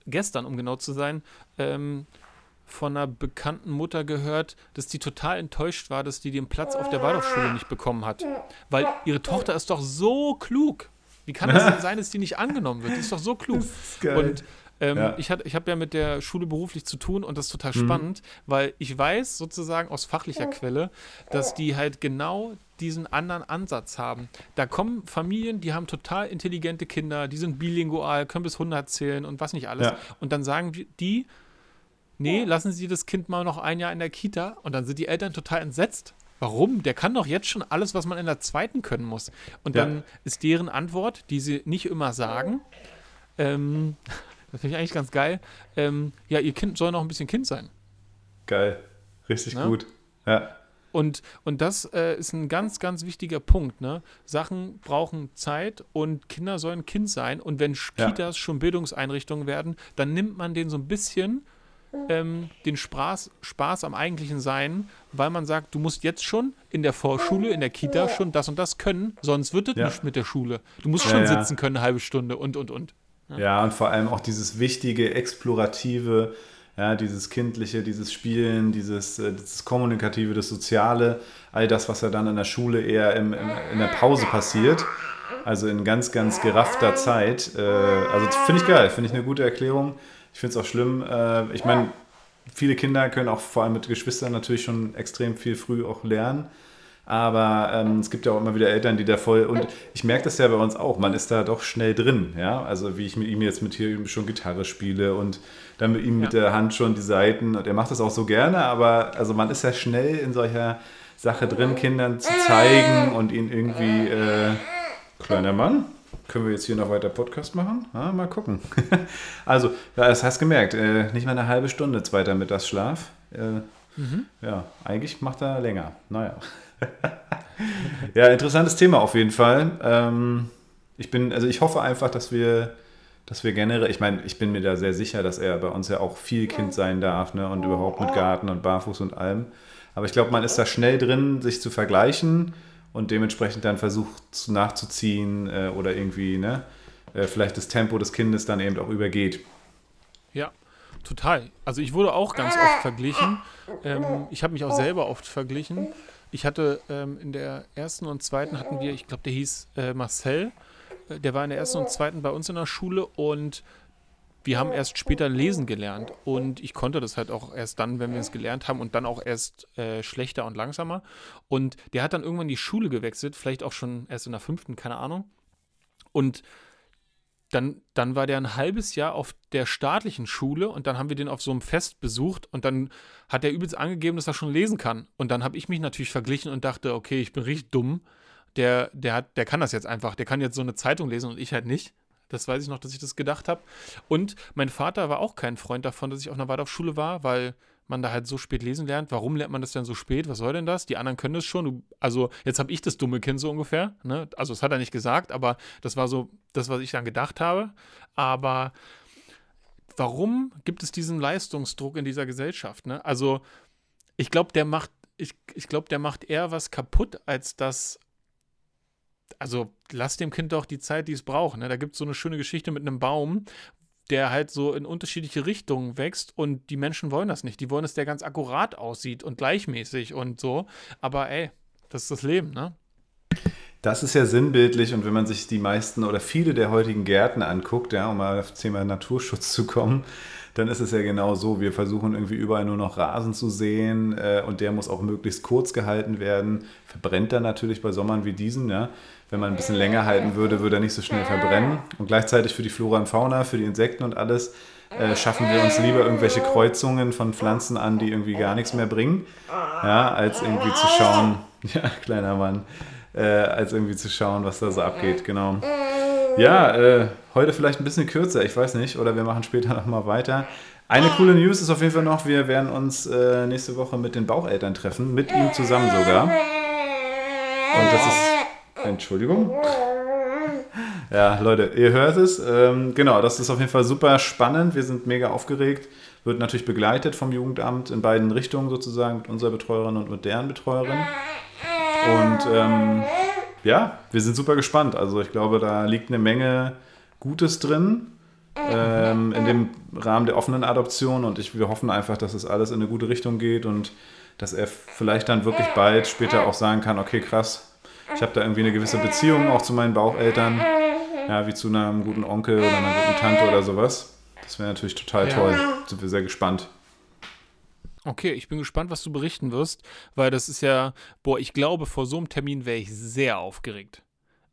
gestern, um genau zu sein, ähm, von einer bekannten Mutter gehört, dass die total enttäuscht war, dass die den Platz auf der Waldorfschule nicht bekommen hat. Weil ihre Tochter ist doch so klug. Wie kann es denn sein, dass die nicht angenommen wird? Die ist doch so klug. Und Ähm, Ja. Ich, hat- ich habe ja mit der Schule beruflich zu tun und das ist total Mhm. spannend, weil ich weiß sozusagen aus fachlicher Quelle, dass die halt genau diesen anderen Ansatz haben. Da kommen Familien, die haben total intelligente Kinder, die sind bilingual, können bis 100 zählen und was nicht alles. Ja. Und dann sagen die, nee, lassen Sie das Kind mal noch ein Jahr in der Kita und dann sind die Eltern total entsetzt. Warum? Der kann doch jetzt schon alles, was man in der zweiten können muss. Und Ja. dann ist deren Antwort, die sie nicht immer sagen, ähm, das finde ich eigentlich ganz geil, ähm, ja, ihr Kind soll noch ein bisschen Kind sein. Geil. Richtig Ne? gut. Ja. Und, und das äh, ist ein ganz, ganz wichtiger Punkt. Ne? Sachen brauchen Zeit und Kinder sollen Kind sein. Und wenn Sch- Ja. Kitas schon Bildungseinrichtungen werden, dann nimmt man denen so ein bisschen ähm, den Spaß, Spaß am eigentlichen Sein, weil man sagt, du musst jetzt schon in der Vorschule, in der Kita schon das und das können, sonst wird es Ja. nicht mit der Schule. Du musst Ja, schon ja. sitzen können, eine halbe Stunde und, und, und. Ja, und vor allem auch dieses wichtige, explorative, ja, dieses kindliche, dieses Spielen, dieses, äh, dieses kommunikative, das Soziale, all das, was ja dann in der Schule eher im, im, in der Pause passiert. Also in ganz, ganz geraffter Zeit. Äh, also finde ich geil, finde ich eine gute Erklärung. Ich finde es auch schlimm. Äh, ich meine, viele Kinder können auch vor allem mit Geschwistern natürlich schon extrem viel früh auch lernen. Aber ähm, es gibt ja auch immer wieder Eltern, die da voll. Und ich merke das ja bei uns auch, man ist da doch schnell drin. Ja? Also, wie ich mit ihm jetzt mit hier schon Gitarre spiele und dann mit ihm mit Ja. der Hand schon die Seiten. Und er macht das auch so gerne, aber also man ist ja schnell in solcher Sache drin, Kindern zu zeigen und ihnen irgendwie. Äh, kleiner Mann, können wir jetzt hier noch weiter Podcast machen? Ah, mal gucken. also, ja, das hast gemerkt, äh, nicht mal eine halbe Stunde zweiter Mittagsschlaf. Äh, Ja, eigentlich macht er länger. Naja. Ja, interessantes Thema auf jeden Fall. Ähm, ich bin, also ich hoffe einfach, dass wir, dass wir generell, ich meine, ich bin mir da sehr sicher, dass er bei uns ja auch viel Kind sein darf, ne? Und überhaupt mit Garten und Barfuß und allem. Aber ich glaube, man ist da schnell drin, sich zu vergleichen und dementsprechend dann versucht zu- nachzuziehen äh, oder irgendwie, ne? Äh, vielleicht das Tempo des Kindes dann eben auch übergeht. Ja, total. Also ich wurde auch ganz oft verglichen. Ähm, ich habe mich auch selber oft verglichen. Ich hatte ähm, in der ersten und zweiten hatten wir, ich glaube, der hieß äh, Marcel. Äh, Der war in der ersten und zweiten bei uns in der Schule und wir haben erst später lesen gelernt. Und ich konnte das halt auch erst dann, wenn wir es gelernt haben und dann auch erst äh, schlechter und langsamer. Und der hat dann irgendwann die Schule gewechselt, vielleicht auch schon erst in der fünften, keine Ahnung. Und dann, dann war der ein halbes Jahr auf der staatlichen Schule und dann haben wir den auf so einem Fest besucht und dann hat er übelst angegeben, dass er schon lesen kann. Und dann habe ich mich natürlich verglichen und dachte, okay, ich bin richtig dumm. Der, der, hat, der kann das jetzt einfach. Der kann jetzt so eine Zeitung lesen und ich halt nicht. Das weiß ich noch, dass ich das gedacht habe. Und mein Vater war auch kein Freund davon, dass ich auf einer Waldorfschule war, weil man da halt so spät lesen lernt. Warum lernt man das denn so spät? Was soll denn das? Die anderen können das schon. Also jetzt habe ich das dumme Kind so ungefähr. Ne? Also das hat er nicht gesagt, aber das war so das, was ich dann gedacht habe. Aber warum gibt es diesen Leistungsdruck in dieser Gesellschaft? Ne? Also ich glaube, der macht, ich, ich glaube, der macht eher was kaputt, als das. Also lass dem Kind doch die Zeit, die es braucht. Ne? Da gibt es so eine schöne Geschichte mit einem Baum, der halt so in unterschiedliche Richtungen wächst und die Menschen wollen das nicht. Die wollen, dass der ganz akkurat aussieht und gleichmäßig und so. Aber ey, das ist das Leben, ne? Das ist ja sinnbildlich und wenn man sich die meisten oder viele der heutigen Gärten anguckt, ja, um mal auf das Thema Naturschutz zu kommen, dann ist es ja genau so. Wir versuchen irgendwie überall nur noch Rasen zu sehen äh, und der muss auch möglichst kurz gehalten werden. Verbrennt dann natürlich bei Sommern wie diesen, ja. Wenn man ein bisschen länger halten würde, würde er nicht so schnell verbrennen. Und gleichzeitig für die Flora und Fauna, für die Insekten und alles, äh, schaffen wir uns lieber irgendwelche Kreuzungen von Pflanzen an, die irgendwie gar nichts mehr bringen, ja, als irgendwie zu schauen, ja, kleiner Mann, äh, als irgendwie zu schauen, was da so abgeht, genau. Ja, äh, heute vielleicht ein bisschen kürzer, ich weiß nicht, oder wir machen später nochmal weiter. Eine coole News ist auf jeden Fall noch, wir werden uns äh, nächste Woche mit den Baucheltern treffen, mit ihm zusammen sogar. Und das ist, Entschuldigung. Ja, Leute, ihr hört es. Ähm, genau, das ist auf jeden Fall super spannend. Wir sind mega aufgeregt. Wird natürlich begleitet vom Jugendamt in beiden Richtungen sozusagen, mit unserer Betreuerin und mit deren Betreuerin. Und ähm, ja, wir sind super gespannt. Also ich glaube, da liegt eine Menge Gutes drin ähm, in dem Rahmen der offenen Adoption. Und ich, wir hoffen einfach, dass es alles in eine gute Richtung geht und dass er vielleicht dann wirklich bald später auch sagen kann, okay, krass, ich habe da irgendwie eine gewisse Beziehung auch zu meinen Baucheltern, ja, wie zu einem guten Onkel oder einer guten Tante oder sowas. Das wäre natürlich total ja. toll. Sind wir sehr gespannt. Okay, ich bin gespannt, was du berichten wirst, weil das ist ja, boah, ich glaube, vor so einem Termin wäre ich sehr aufgeregt.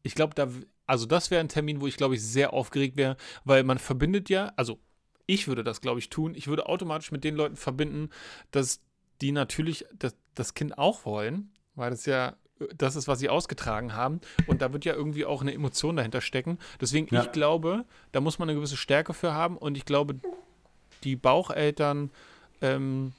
Ich glaube, da, also das wäre ein Termin, wo ich, glaube ich, sehr aufgeregt wäre, weil man verbindet ja, also ich würde das, glaube ich, tun. Ich würde automatisch mit den Leuten verbinden, dass die natürlich das, das Kind auch wollen, weil das ja das ist, was sie ausgetragen haben. Und da wird ja irgendwie auch eine Emotion dahinter stecken. Deswegen, ja. ich glaube, da muss man eine gewisse Stärke für haben. Und ich glaube, die Baucheltern ähm,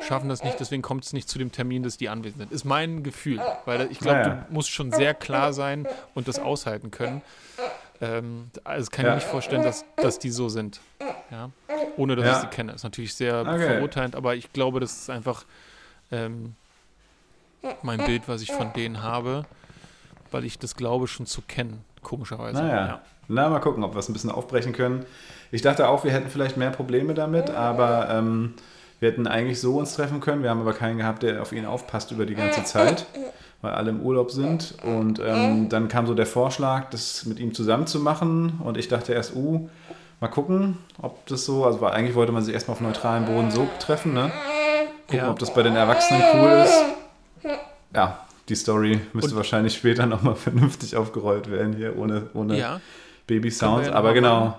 schaffen das nicht. Deswegen kommt es nicht zu dem Termin, dass die anwesend sind. Ist mein Gefühl. Weil ich glaube, ja. du musst schon sehr klar sein und das aushalten können. Ähm, also kann ich mir nicht vorstellen, dass, dass die so sind. Ja? Ohne dass ich sie kenne. Ist natürlich sehr okay. verurteilend, aber ich glaube, das ist einfach. Ähm, mein Bild, was ich von denen habe, weil ich das glaube schon zu kennen, komischerweise. Naja. Ja. Na, mal gucken, ob wir es ein bisschen aufbrechen können. Ich dachte auch, wir hätten vielleicht mehr Probleme damit, aber ähm, wir hätten eigentlich so uns treffen können. Wir haben aber keinen gehabt, der auf ihn aufpasst über die ganze Zeit, weil alle im Urlaub sind. Und ähm, dann kam so der Vorschlag, das mit ihm zusammen zu machen. Und ich dachte erst, uh, mal gucken, ob das so, also weil eigentlich wollte man sich erstmal auf neutralem Boden so treffen, ne? Gucken, ja. ob das bei den Erwachsenen cool ist ja, die Story müsste und, wahrscheinlich später nochmal vernünftig aufgerollt werden hier, ohne, ohne ja, Baby-Sounds. Ja aber genau. Machen.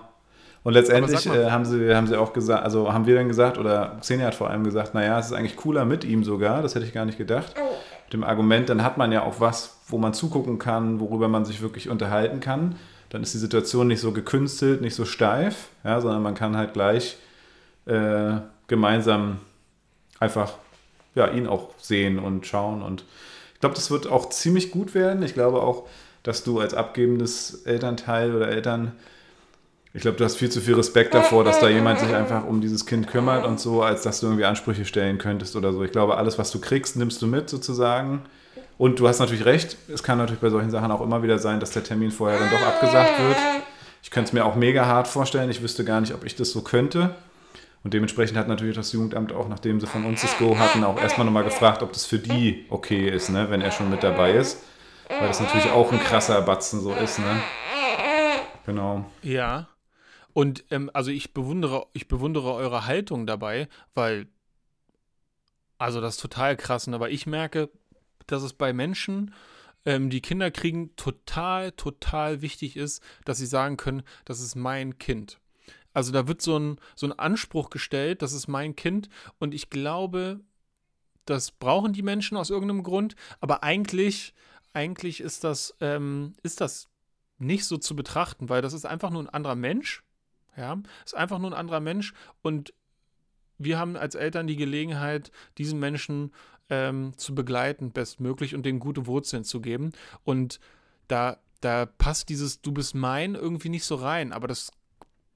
Und letztendlich äh, haben, sie, haben sie auch gesagt, also haben wir dann gesagt, oder Xenia hat vor allem gesagt, naja, es ist eigentlich cooler mit ihm sogar, das hätte ich gar nicht gedacht. Mit dem Argument, dann hat man ja auch was, wo man zugucken kann, worüber man sich wirklich unterhalten kann. Dann ist die Situation nicht so gekünstelt, nicht so steif, ja, sondern man kann halt gleich äh, gemeinsam einfach ja, ihn auch sehen und schauen. Und ich glaube, das wird auch ziemlich gut werden. Ich glaube auch, dass du als abgebendes Elternteil oder Eltern, ich glaube, du hast viel zu viel Respekt davor, dass da jemand sich einfach um dieses Kind kümmert und so, als dass du irgendwie Ansprüche stellen könntest oder so. Ich glaube, alles, was du kriegst, nimmst du mit sozusagen. Und du hast natürlich recht, es kann natürlich bei solchen Sachen auch immer wieder sein, dass der Termin vorher dann doch abgesagt wird. Ich könnte es mir auch mega hart vorstellen. Ich wüsste gar nicht, ob ich das so könnte. Und dementsprechend hat natürlich das Jugendamt auch, nachdem sie von uns das Go hatten, auch erstmal nochmal gefragt, ob das für die okay ist, ne, wenn er schon mit dabei ist. Weil das natürlich auch ein krasser Batzen so ist, ne? Genau. Ja. Und ähm, also ich bewundere, ich bewundere eure Haltung dabei, weil, also das ist total krass, ne? aber ich merke, dass es bei Menschen, ähm, die Kinder kriegen, total, total wichtig ist, dass sie sagen können, das ist mein Kind. Also da wird so ein, so ein Anspruch gestellt, das ist mein Kind und ich glaube, das brauchen die Menschen aus irgendeinem Grund, aber eigentlich, eigentlich ist das, ähm, ist das nicht so zu betrachten, weil das ist einfach nur ein anderer Mensch. Ja, ist einfach nur ein anderer Mensch und wir haben als Eltern die Gelegenheit, diesen Menschen ähm, zu begleiten, bestmöglich und denen gute Wurzeln zu geben. Und da, da passt dieses Du bist mein irgendwie nicht so rein, aber das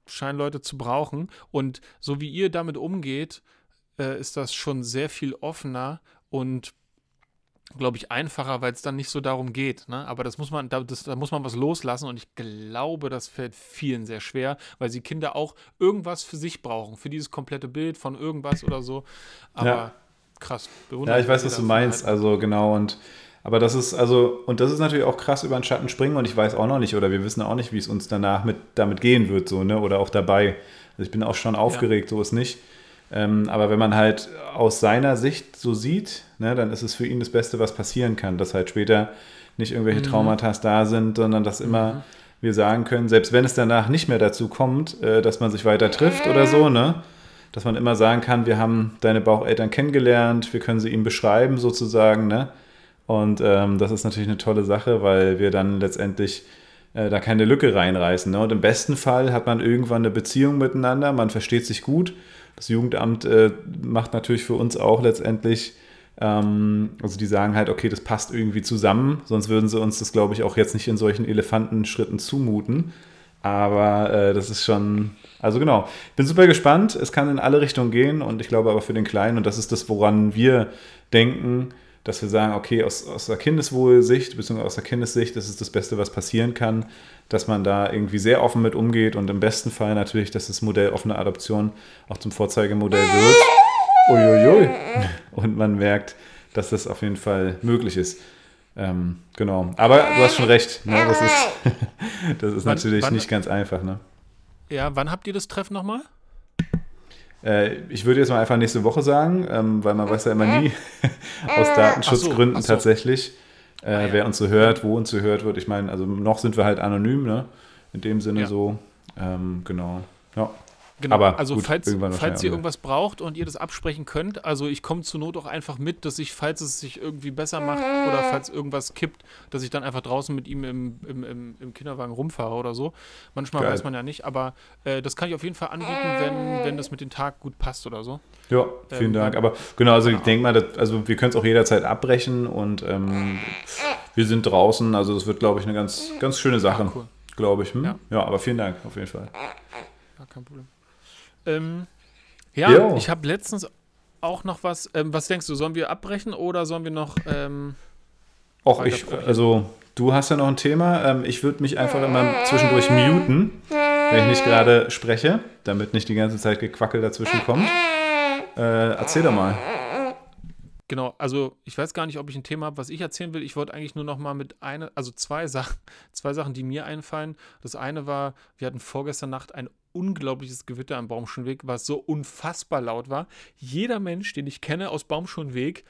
scheinen Leute zu brauchen. Und so wie ihr damit umgeht, äh, ist das schon sehr viel offener und glaube ich, einfacher, weil es dann nicht so darum geht. Ne? Aber das muss man, da, das, da muss man was loslassen und ich glaube, das fällt vielen sehr schwer, weil sie Kinder auch irgendwas für sich brauchen, für dieses komplette Bild von irgendwas oder so. Aber ja. krass, Ja, ich weiß, was du meinst. Also genau und aber das ist also, und das ist natürlich auch krass über den Schatten springen und ich weiß auch noch nicht, oder wir wissen auch nicht, wie es uns danach mit, damit gehen wird, so, ne? Oder auch dabei. Also ich bin auch schon aufgeregt, ja. so ist nicht. Ähm, aber wenn man halt aus seiner Sicht so sieht, ne, dann ist es für ihn das Beste, was passieren kann, dass halt später nicht irgendwelche mhm. Traumata da sind, sondern dass immer mhm. wir sagen können, selbst wenn es danach nicht mehr dazu kommt, äh, dass man sich weiter trifft oder so, ne? Dass man immer sagen kann, wir haben deine Baucheltern kennengelernt, wir können sie ihm beschreiben sozusagen, ne? Und ähm, das ist natürlich eine tolle Sache, weil wir dann letztendlich äh, da keine Lücke reinreißen. Ne? Und im besten Fall hat man irgendwann eine Beziehung miteinander, man versteht sich gut. Das Jugendamt äh, macht natürlich für uns auch letztendlich, ähm, also die sagen halt, okay, das passt irgendwie zusammen, sonst würden sie uns das, glaube ich, auch jetzt nicht in solchen Elefantenschritten zumuten. Aber äh, das ist schon, also genau, bin super gespannt. Es kann in alle Richtungen gehen und ich glaube aber für den Kleinen, und das ist das, woran wir denken, dass wir sagen, okay, aus, aus der Kindeswohlsicht, beziehungsweise aus der Kindessicht, das ist das Beste, was passieren kann, dass man da irgendwie sehr offen mit umgeht und im besten Fall natürlich, dass das Modell offene Adoption auch zum Vorzeigemodell wird. Uiuiui. Und man merkt, dass das auf jeden Fall möglich ist. Ähm, genau. Aber du hast schon recht. Ne? Das ist, das ist natürlich wann, nicht ganz einfach. Ne? Ja, wann habt ihr das Treffen nochmal? Äh, ich würde jetzt mal einfach nächste Woche sagen, ähm, weil man weiß ja immer nie aus Datenschutzgründen Ach so, ach so. tatsächlich, äh, Ah, ja. wer uns so hört, wo uns so hört wird. Ich meine, also noch sind wir halt anonym, ne? In dem Sinne Ja. so. Ähm, genau. Ja. Genau, Aber also gut, falls, falls ihr irgendwas braucht und ihr das absprechen könnt, also ich komme zur Not auch einfach mit, dass ich, falls es sich irgendwie besser macht oder falls irgendwas kippt, dass ich dann einfach draußen mit ihm im, im, im, im Kinderwagen rumfahre oder so. Manchmal Geil. weiß man ja nicht, aber äh, das kann ich auf jeden Fall anbieten, wenn, wenn das mit dem Tag gut passt oder so. Ja, vielen Ähm, Dank. Aber genau, also ich genau. denke mal, das, also wir können es auch jederzeit abbrechen und ähm, wir sind draußen. Also das wird, glaube ich, eine ganz, ganz schöne Sache, Ah, cool. glaube ich. Hm? Ja. Ja. aber vielen Dank auf jeden Fall. Ja, kein Problem. Ähm, ja, Jo. ich habe letztens auch noch was. Ähm, was denkst du, sollen wir abbrechen oder sollen wir noch. Ähm, Auch Weiter ich, also du hast ja noch ein Thema. Ähm, ich würde mich einfach immer zwischendurch muten, wenn ich nicht gerade spreche, damit nicht die ganze Zeit Gequackel dazwischen kommt. Äh, erzähl doch mal. Genau, also ich weiß gar nicht, ob ich ein Thema habe, was ich erzählen will. Ich wollte eigentlich nur noch mal mit einer, also zwei Sachen, zwei Sachen, die mir einfallen. Das eine war, wir hatten vorgestern Nacht ein unglaubliches Gewitter am Baumschulenweg, was so unfassbar laut war. Jeder Mensch, den ich kenne aus Baumschulenweg,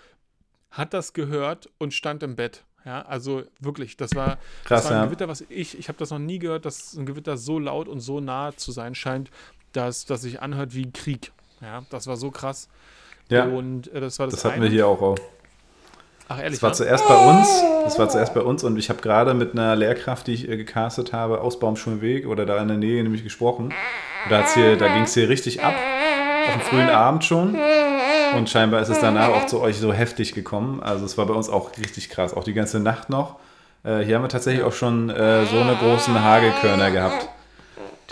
hat das gehört und stand im Bett. Ja, also wirklich, das war, Krass, das war ein ja. Gewitter, was ich, ich habe das noch nie gehört, dass ein Gewitter so laut und so nah zu sein scheint, dass das sich anhört wie Krieg. Ja, das war so krass. Ja, Und äh, das war das, das hatten eine. wir hier auch. auch. Ach, ehrlich, Das war zuerst bei uns. Das war zuerst bei uns und ich habe gerade mit einer Lehrkraft, die ich äh, gecastet habe, aus Baumschulenweg oder da in der Nähe nämlich gesprochen. Und da, hier, da ging es hier richtig ab. Auf dem frühen Abend schon. Und scheinbar ist es danach auch zu euch so heftig gekommen. Also es war bei uns auch richtig krass. Auch die ganze Nacht noch. Äh, hier haben wir tatsächlich auch schon äh, so eine großen Hagelkörner gehabt,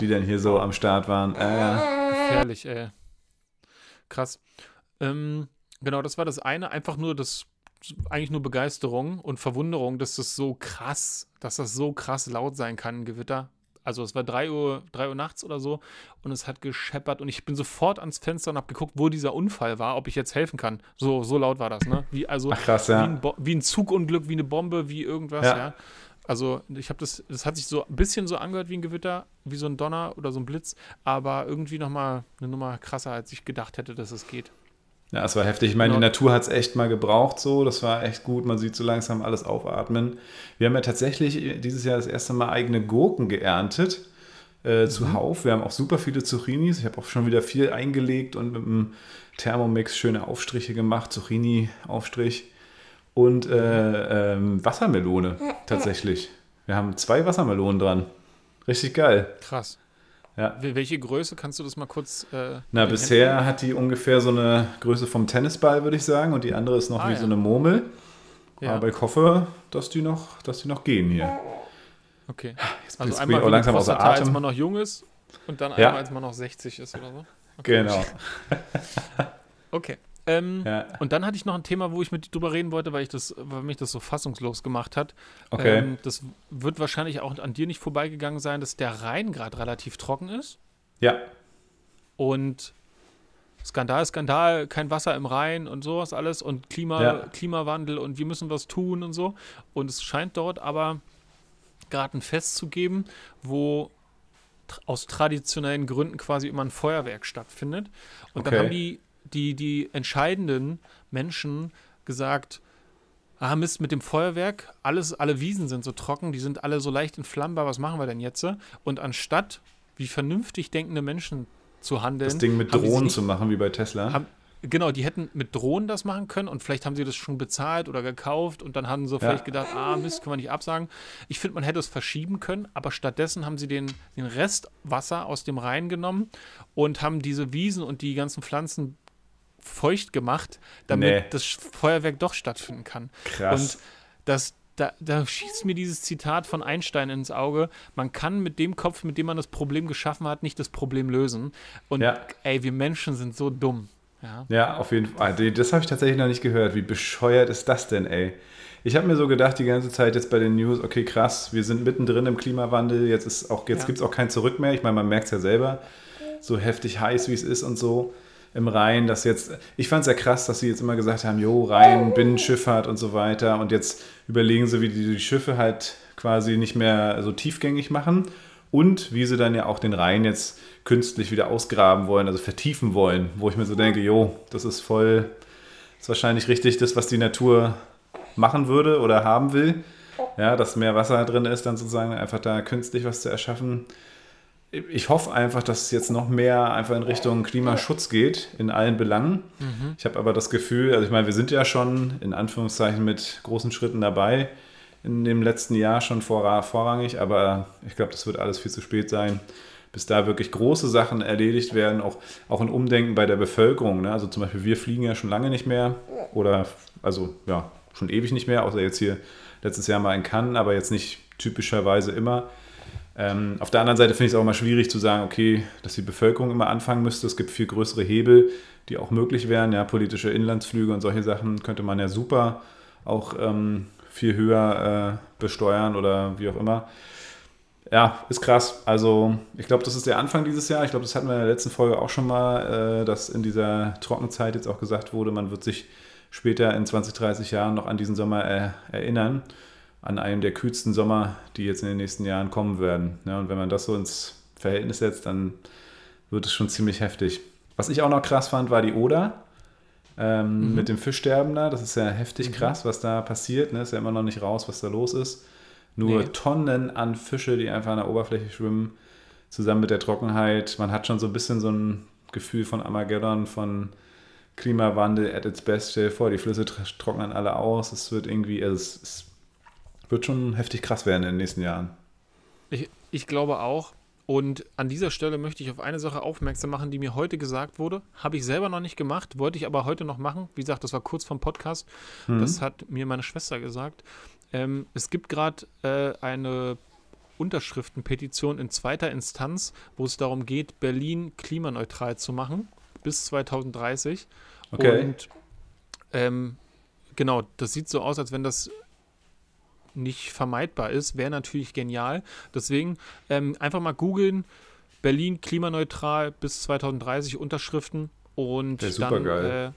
die dann hier so am Start waren. Äh, Gefährlich, ey. Krass. Ähm, genau, das war das eine. Einfach nur das, eigentlich nur Begeisterung und Verwunderung, dass das so krass, dass das so krass laut sein kann, ein Gewitter. Also es war 3 Uhr, 3 Uhr nachts oder so und es hat gescheppert und ich bin sofort ans Fenster und habe geguckt, wo dieser Unfall war, ob ich jetzt helfen kann. So, so laut war das, ne? Wie, also, Ach, krass, wie, ja. ein Bo- wie ein Zugunglück, wie eine Bombe, wie irgendwas, ja. Ja. Also ich habe das, das hat sich so ein bisschen so angehört wie ein Gewitter, wie so ein Donner oder so ein Blitz, aber irgendwie nochmal eine Nummer krasser, als ich gedacht hätte, dass es geht. Ja, es war heftig. Ich meine, Genau. die Natur hat es echt mal gebraucht so. Das war echt gut. Man sieht so langsam alles aufatmen. Wir haben ja tatsächlich dieses Jahr das erste Mal eigene Gurken geerntet. Äh, Mhm. Zuhauf. Wir haben auch super viele Zucchinis. Ich habe auch schon wieder viel eingelegt und mit dem Thermomix schöne Aufstriche gemacht. Zucchini-Aufstrich. Und äh, ähm, Wassermelone tatsächlich. Wir haben zwei Wassermelonen dran. Richtig geil. Krass. Ja. Wel- Welche Größe kannst du das mal kurz? Äh, Na, bisher Händen- hat die ungefähr so eine Größe vom Tennisball, würde ich sagen. Und die andere ist noch Ah, wie ja. so eine Murmel. Ja, Aber ich hoffe, dass die noch, dass die noch gehen hier. okay. Jetzt, Also einmal auch langsam außer Prostata, als Atem. man noch jung ist und dann einmal, als man noch 60 ist oder so. Okay. Genau. Okay. Ähm, Ja. Und dann hatte ich noch ein Thema, wo ich mit dir drüber reden wollte, weil, ich das, weil mich das so fassungslos gemacht hat. Okay. Ähm, das wird wahrscheinlich auch an dir nicht vorbeigegangen sein, dass der Rhein gerade relativ trocken ist. Ja. Und Skandal, Skandal, kein Wasser im Rhein und sowas alles und Klima, Ja. Klimawandel und wir müssen was tun und so. Und es scheint dort aber gerade ein Fest zu geben, wo aus traditionellen Gründen quasi immer ein Feuerwerk stattfindet. Und dann Okay. haben die, die, die entscheidenden Menschen gesagt, ah Mist, mit dem Feuerwerk, alles, alle Wiesen sind so trocken, die sind alle so leicht entflammbar, was machen wir denn jetzt? Und anstatt wie vernünftig denkende Menschen zu handeln, Das Ding mit Drohnen sich- zu machen, wie bei Tesla. haben, genau, die hätten mit Drohnen das machen können und vielleicht haben sie das schon bezahlt oder gekauft und dann haben sie vielleicht gedacht, ah Mist, können wir nicht absagen. Ich finde, man hätte es verschieben können, aber stattdessen haben sie den, den Rest Wasser aus dem Rhein genommen und haben diese Wiesen und die ganzen Pflanzen feucht gemacht, damit Nee. das Feuerwerk doch stattfinden kann. Krass. Und das, da, da schießt mir dieses Zitat von Einstein ins Auge. Man kann mit dem Kopf, mit dem man das Problem geschaffen hat, nicht das Problem lösen. Und Ja. ey, wir Menschen sind so dumm. Ja. Ja, auf jeden Fall. Ah, Das habe ich tatsächlich noch nicht gehört. Wie bescheuert ist das denn, ey? Ich habe mir so gedacht, die ganze Zeit jetzt bei den News, okay, krass, wir sind mittendrin im Klimawandel, jetzt, ist auch, jetzt Ja. gibt es auch kein Zurück mehr. Ich meine, man merkt es ja selber, so heftig heiß, wie es ist und so im Rhein, dass jetzt, ich fand es ja krass, dass sie jetzt immer gesagt haben, jo, Rhein, Binnenschifffahrt und so weiter und jetzt überlegen sie, wie die die Schiffe halt quasi nicht mehr so tiefgängig machen Und wie sie dann ja auch den Rhein jetzt künstlich wieder ausgraben wollen, also vertiefen wollen, wo ich mir so denke, jo, das ist voll, das ist wahrscheinlich richtig das, was die Natur machen würde oder haben will. Ja, dass mehr Wasser drin ist, dann sozusagen einfach da künstlich was zu erschaffen. Ich hoffe einfach, dass es jetzt noch mehr einfach in Richtung Klimaschutz geht, in allen Belangen. Mhm. Ich habe aber das Gefühl, also ich meine, wir sind ja schon in Anführungszeichen mit großen Schritten dabei in dem letzten Jahr schon vor, vorrangig, aber ich glaube, das wird alles viel zu spät sein, bis da wirklich große Sachen erledigt werden, auch, auch ein Umdenken bei der Bevölkerung. Ne? Also zum Beispiel, wir fliegen ja schon lange nicht mehr oder also ja, schon ewig nicht mehr, außer jetzt hier letztes Jahr mal in Cannes, aber jetzt nicht typischerweise immer. Ähm, auf der anderen Seite finde ich es auch immer schwierig zu sagen, okay, dass die Bevölkerung immer anfangen müsste. Es gibt viel größere Hebel, die auch möglich wären. Ja, politische Inlandsflüge und solche Sachen könnte man ja super auch ähm, viel höher äh, besteuern oder wie auch immer. Ja, ist krass. Also ich glaube, das ist der Anfang dieses Jahr. Ich glaube, das hatten wir in der letzten Folge auch schon mal, äh, dass in dieser Trockenzeit jetzt auch gesagt wurde, man wird sich später in 20, 30 Jahren noch an diesen Sommer äh, erinnern. An einen der kühlsten Sommer, die jetzt in den nächsten Jahren kommen werden. Ja, und wenn man das so ins Verhältnis setzt, dann wird es schon ziemlich heftig. Was ich auch noch krass fand, war die Oder ähm, mhm. mit dem Fischsterben da. Das ist ja heftig mhm. krass, was da passiert. Ne? Ist ja immer noch nicht raus, was da los ist. Nur nee. Tonnen an Fische, die einfach an der Oberfläche schwimmen, zusammen mit der Trockenheit. Man hat schon so ein bisschen so ein Gefühl von Armageddon, von Klimawandel at its best. Stell dir vor, die Flüsse trocknen alle aus. Es wird irgendwie, also es, es wird schon heftig krass werden in den nächsten Jahren. Ich, ich glaube auch. Und an dieser Stelle möchte ich auf eine Sache aufmerksam machen, die mir heute gesagt wurde. Habe ich selber noch nicht gemacht, wollte ich aber heute noch machen. Wie gesagt, das war kurz vom Podcast. Mhm. Das hat mir meine Schwester gesagt. Ähm, es gibt gerade äh, eine Unterschriftenpetition in zweiter Instanz, wo es darum geht, Berlin klimaneutral zu machen bis 2030. Okay. Und ähm, genau, das sieht so aus, als wenn das nicht vermeidbar ist, wäre natürlich genial. Deswegen ähm, einfach mal googeln, Berlin klimaneutral bis 2030 Unterschriften und dann äh,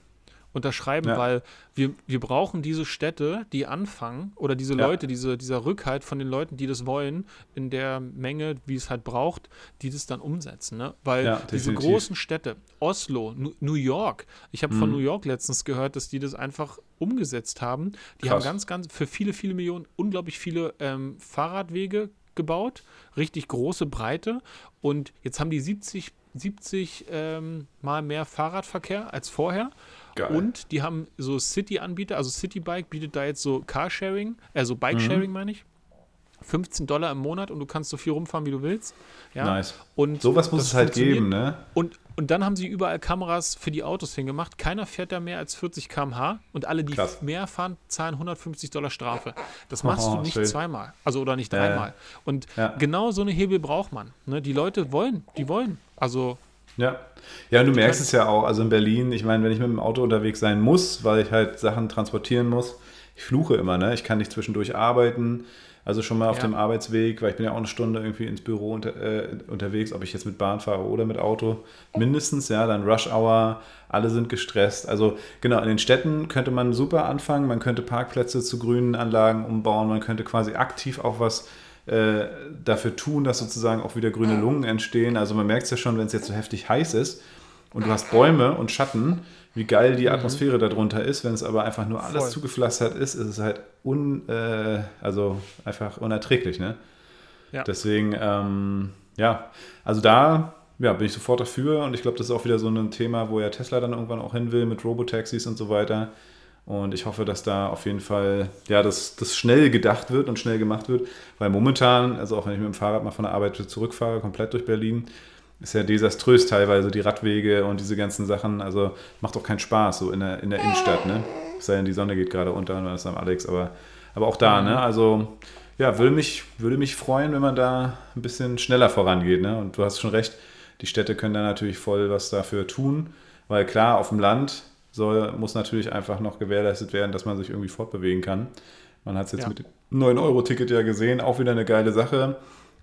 unterschreiben, ja. weil wir, wir brauchen diese Städte, die anfangen, oder diese ja. Leute, diese, dieser Rückhalt von den Leuten, die das wollen, in der Menge, wie es halt braucht, die das dann umsetzen. Ne? Weil ja, diese großen Städte, Oslo, New York, ich habe mhm. von New York letztens gehört, dass die das einfach umgesetzt haben. Die Krass. haben ganz, ganz für viele, viele Millionen unglaublich viele ähm, Fahrradwege gebaut, richtig große Breite. Und jetzt haben die 70, 70 ähm, mal mehr Fahrradverkehr als vorher. Geil. Und die haben so City-Anbieter, also Citybike bietet da jetzt so Carsharing, also Bikesharing mhm. meine ich. 15 Dollar im Monat und du kannst so viel rumfahren, wie du willst. Ja? Nice. Und Sowas muss es halt geben, ne? Und, und dann haben sie überall Kameras für die Autos hingemacht. Keiner fährt da mehr als 40 km/h und alle, die Krass. mehr fahren, zahlen 150 Dollar Strafe. Das machst oh, du nicht schön. zweimal, also oder nicht dreimal. Äh, und ja. genau so eine Hebel braucht man. Ne? Die Leute wollen, die wollen. Also ja. Ja, und du merkst es ja auch, also in Berlin, ich meine, wenn ich mit dem Auto unterwegs sein muss, weil ich halt Sachen transportieren muss, ich fluche immer, ne? Ich kann nicht zwischendurch arbeiten. Also schon mal auf ja. dem Arbeitsweg, weil ich bin ja auch eine Stunde irgendwie ins Büro unter, äh, unterwegs, ob ich jetzt mit Bahn fahre oder mit Auto. Mindestens, ja, dann Rush Hour, alle sind gestresst. Also genau, in den Städten könnte man super anfangen, man könnte Parkplätze zu grünen Anlagen umbauen, man könnte quasi aktiv auch was äh, dafür tun, dass sozusagen auch wieder grüne Lungen entstehen. Also man merkt es ja schon, wenn es jetzt so heftig heiß ist und du hast Bäume und Schatten, wie geil die mhm. Atmosphäre mhm. darunter ist. Wenn es aber einfach nur alles Voll. zugepflastert ist, ist es halt un, äh, also einfach unerträglich. Ne? Ja. Deswegen, ähm, ja, also da ja, bin ich sofort dafür und ich glaube, das ist auch wieder so ein Thema, wo ja Tesla dann irgendwann auch hin will mit Robotaxis und so weiter. Und ich hoffe, dass da auf jeden Fall, ja, das, das schnell gedacht wird und schnell gemacht wird, weil momentan, also auch wenn ich mit dem Fahrrad mal von der Arbeit zurückfahre, komplett durch Berlin, ist ja desaströs teilweise, die Radwege und diese ganzen Sachen. Also macht auch keinen Spaß, so in der, in der Innenstadt, ne? Es sei denn, die Sonne geht gerade unter und dann ist am Alex, aber, aber auch da, ne? Also ja, würde mich, würde mich freuen, wenn man da ein bisschen schneller vorangeht, ne? Und du hast schon recht, die Städte können da natürlich voll was dafür tun, weil klar, auf dem Land soll, muss natürlich einfach noch gewährleistet werden, dass man sich irgendwie fortbewegen kann. Man hat es jetzt ja. mit dem 9-Euro-Ticket ja gesehen, auch wieder eine geile Sache.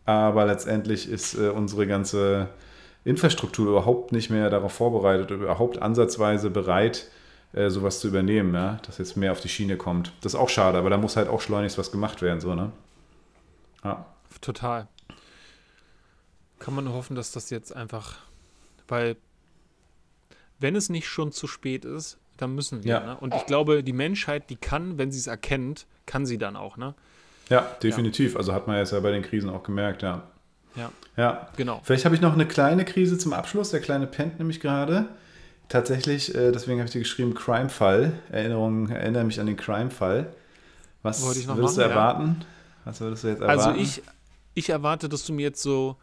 Aber letztendlich ist äh, unsere ganze Infrastruktur überhaupt nicht mehr darauf vorbereitet, überhaupt ansatzweise bereit, äh, sowas zu übernehmen, ja? dass jetzt mehr auf die Schiene kommt. Das ist auch schade, aber da muss halt auch schleunigst was gemacht werden, so, ne? Ja. Total. kann man nur hoffen, dass das jetzt einfach, weil wenn es nicht schon zu spät ist, dann müssen wir. Ja. Ne? Und ich glaube, die Menschheit, die kann, wenn sie es erkennt, kann sie dann auch. Ne? Ja, definitiv. Also hat man jetzt ja bei den Krisen auch gemerkt, ja. Ja, Ja, genau. Vielleicht habe ich noch eine kleine Krise zum Abschluss. Der kleine pennt nämlich gerade. Tatsächlich, äh, deswegen habe ich dir geschrieben, Crime-Fall. Erinnerung, erinnere mich an den Crime-Fall. Was Wollte ich noch würdest machen, du ja. erwarten? Was würdest du jetzt erwarten? Also ich, ich erwarte, dass du mir jetzt so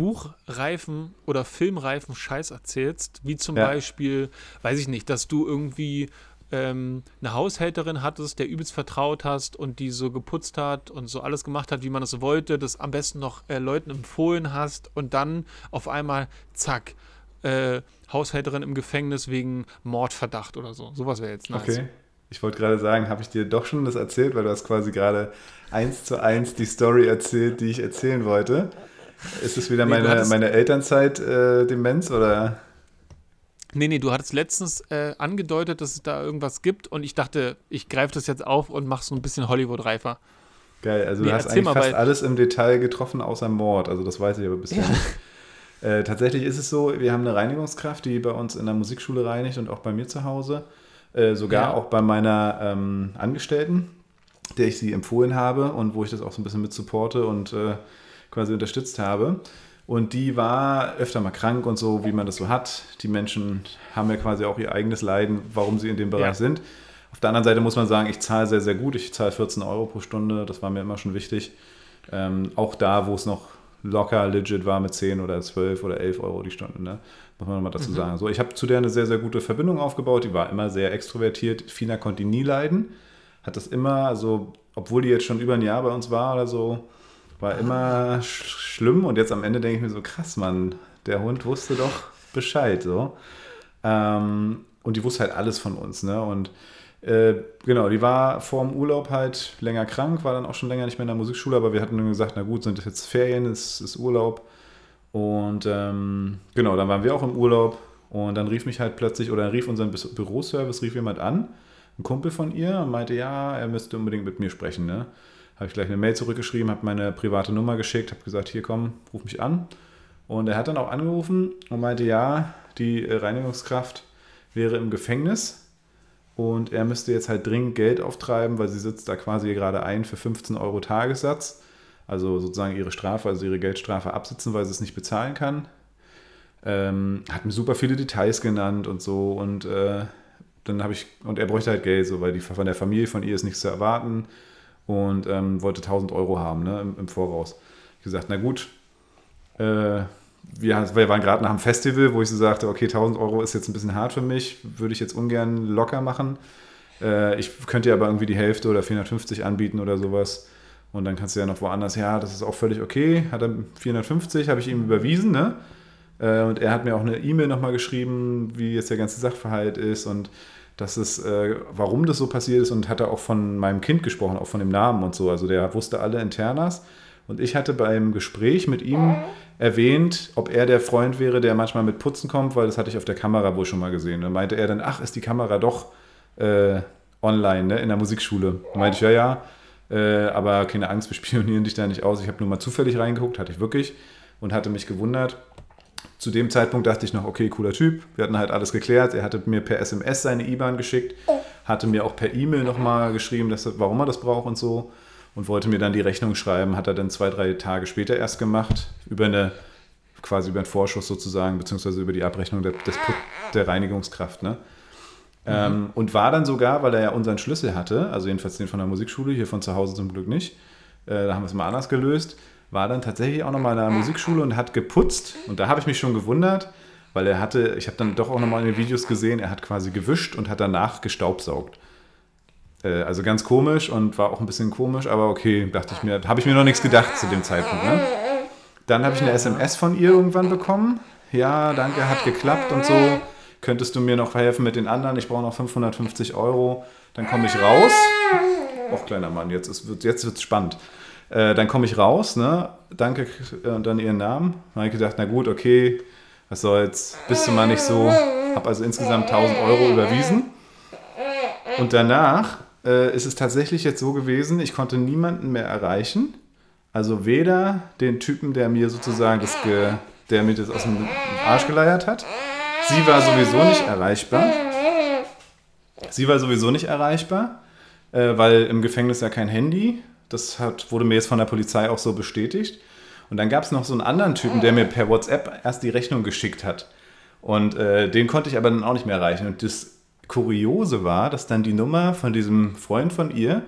buchreifen oder filmreifen Scheiß erzählst, wie zum Ja. Beispiel, weiß ich nicht, dass du irgendwie ähm, eine Haushälterin hattest, der übelst vertraut hast und die so geputzt hat und so alles gemacht hat, wie man es wollte, das am besten noch äh, Leuten empfohlen hast und dann auf einmal, zack, äh, Haushälterin im Gefängnis wegen Mordverdacht oder so. Sowas wäre jetzt nice. Okay. Ich wollte gerade sagen, habe ich dir doch schon das erzählt, weil du hast quasi gerade eins zu eins die Story erzählt, die ich erzählen wollte. Ist es wieder Nee, meine, hattest- meine Elternzeit-Demenz oder? Nee, nee, du hattest letztens äh, angedeutet, dass es da irgendwas gibt und ich dachte, ich greife das jetzt auf und mach so ein bisschen Hollywood-reifer. Geil, also Nee, du hast eigentlich mal, fast alles im Detail getroffen, außer Mord. Also das weiß ich aber bisher Ja. nicht. Äh, tatsächlich ist es so, wir haben eine Reinigungskraft, die bei uns in der Musikschule reinigt und auch bei mir zu Hause. Äh, sogar Ja. auch bei meiner ähm, Angestellten, der ich sie empfohlen habe und wo ich das auch so ein bisschen mit supporte und äh, quasi unterstützt habe. Und die war öfter mal krank und so, wie man das so hat. Die Menschen haben ja quasi auch ihr eigenes Leiden, warum sie in dem Bereich Ja. sind. Auf der anderen Seite muss man sagen, ich zahle sehr, sehr gut. Ich zahle 14 Euro pro Stunde. Das war mir immer schon wichtig. Ähm, auch da, wo es noch locker legit war mit 10 oder 12 oder 11 Euro die Stunde, ne? muss man nochmal dazu sagen. So, ich habe zu der eine sehr, sehr gute Verbindung aufgebaut. Die war immer sehr extrovertiert. Fina konnte die nie leiden. Hat das immer, also, obwohl die jetzt schon über ein Jahr bei uns war oder so, war immer sch schlimm. Und jetzt am Ende denke ich mir so, krass, Mann, der Hund wusste doch Bescheid. So. Ähm, und die wusste halt alles von uns. Ne? Und äh, genau, die war vor dem Urlaub halt länger krank, war dann auch schon länger nicht mehr in der Musikschule, aber wir hatten dann gesagt, na gut, sind das jetzt Ferien, es ist Urlaub. Und ähm, genau, dann waren wir auch im Urlaub und dann rief mich halt plötzlich, oder rief unseren Bü- Büroservice, rief jemand an, ein Kumpel von ihr und meinte, ja, er müsste unbedingt mit mir sprechen. Ne? Habe ich gleich eine Mail zurückgeschrieben, habe meine private Nummer geschickt, habe gesagt, hier komm, ruf mich an. Und er hat dann auch angerufen und meinte, ja, die Reinigungskraft wäre im Gefängnis und er müsste jetzt halt dringend Geld auftreiben, weil sie sitzt da quasi gerade ein für 15 Euro Tagessatz. Also sozusagen ihre Strafe, also ihre Geldstrafe absitzen, weil sie es nicht bezahlen kann. Ähm, hat mir super viele Details genannt und so und äh, dann habe ich, und er bräuchte halt Geld, so, weil die von der Familie von ihr ist nichts zu erwarten und ähm, wollte 1000 Euro haben ne, im, im Voraus. Ich gesagt, na gut, äh, wir, wir waren gerade nach einem Festival, wo ich so sagte, okay, 1000 Euro ist jetzt ein bisschen hart für mich, würde ich jetzt ungern locker machen. Äh, ich könnte dir aber irgendwie die Hälfte oder 450 anbieten oder sowas. Und dann kannst du ja noch woanders, ja, das ist auch völlig okay. Hat er 450, habe ich ihm überwiesen, ne? Äh, und er hat mir auch eine E-Mail nochmal geschrieben, wie jetzt der ganze Sachverhalt ist und dass es, äh, warum das so passiert ist und hat er auch von meinem Kind gesprochen, auch von dem Namen und so. Also der wusste alle Internas. Und ich hatte beim Gespräch mit ihm erwähnt, ob er der Freund wäre, der manchmal mit Putzen kommt, weil das hatte ich auf der Kamera wohl schon mal gesehen. Dann meinte er dann, ach, ist die Kamera doch äh, online, ne, in der Musikschule. Dann meinte ich, ja, ja, äh, aber keine Angst, wir spionieren dich da nicht aus. Ich habe nur mal zufällig reingeguckt, hatte ich wirklich und hatte mich gewundert. Zu dem Zeitpunkt dachte ich noch, okay, cooler Typ. Wir hatten halt alles geklärt. Er hatte mir per SMS seine IBAN geschickt, hatte mir auch per E-Mail nochmal geschrieben, dass, warum er das braucht und so. Und wollte mir dann die Rechnung schreiben. Hat er dann zwei, drei Tage später erst gemacht. Über eine, quasi über einen Vorschuss sozusagen, beziehungsweise über die Abrechnung der, des, der Reinigungskraft. Ne? Ähm, und war dann sogar, weil er ja unseren Schlüssel hatte, also jedenfalls den von der Musikschule, hier von zu Hause zum Glück nicht, äh, da haben wir es mal anders gelöst, war dann tatsächlich auch nochmal in der Musikschule und hat geputzt. Und da habe ich mich schon gewundert, weil er hatte, ich habe dann doch auch nochmal in den Videos gesehen, er hat quasi gewischt und hat danach gestaubsaugt. Äh, also ganz komisch und war auch ein bisschen komisch, aber okay, dachte ich mir, habe ich mir noch nichts gedacht zu dem Zeitpunkt. Ne? Dann habe ich eine SMS von ihr irgendwann bekommen. Ja, danke, hat geklappt und so. Könntest du mir noch helfen mit den anderen? Ich brauche noch 550 Euro. Dann komme ich raus. Och, kleiner Mann, jetzt, wird, jetzt wird's spannend. Äh, dann komme ich raus, ne? Danke äh, und dann ihren Namen. Dann habe ich gedacht, na gut, okay, was soll's, bist du mal nicht so. Habe also insgesamt 1000 Euro überwiesen. Und danach äh, ist es tatsächlich jetzt so gewesen, ich konnte niemanden mehr erreichen. Also weder den Typen, der mir sozusagen das, ge, der mir das aus dem Arsch geleiert hat. Sie war sowieso nicht erreichbar. Sie war sowieso nicht erreichbar, äh, weil im Gefängnis ja kein Handy. Das hat, wurde mir jetzt von der Polizei auch so bestätigt. Und dann gab es noch so einen anderen Typen, der mir per WhatsApp erst die Rechnung geschickt hat. Und äh, den konnte ich aber dann auch nicht mehr erreichen. Und das Kuriose war, dass dann die Nummer von diesem Freund von ihr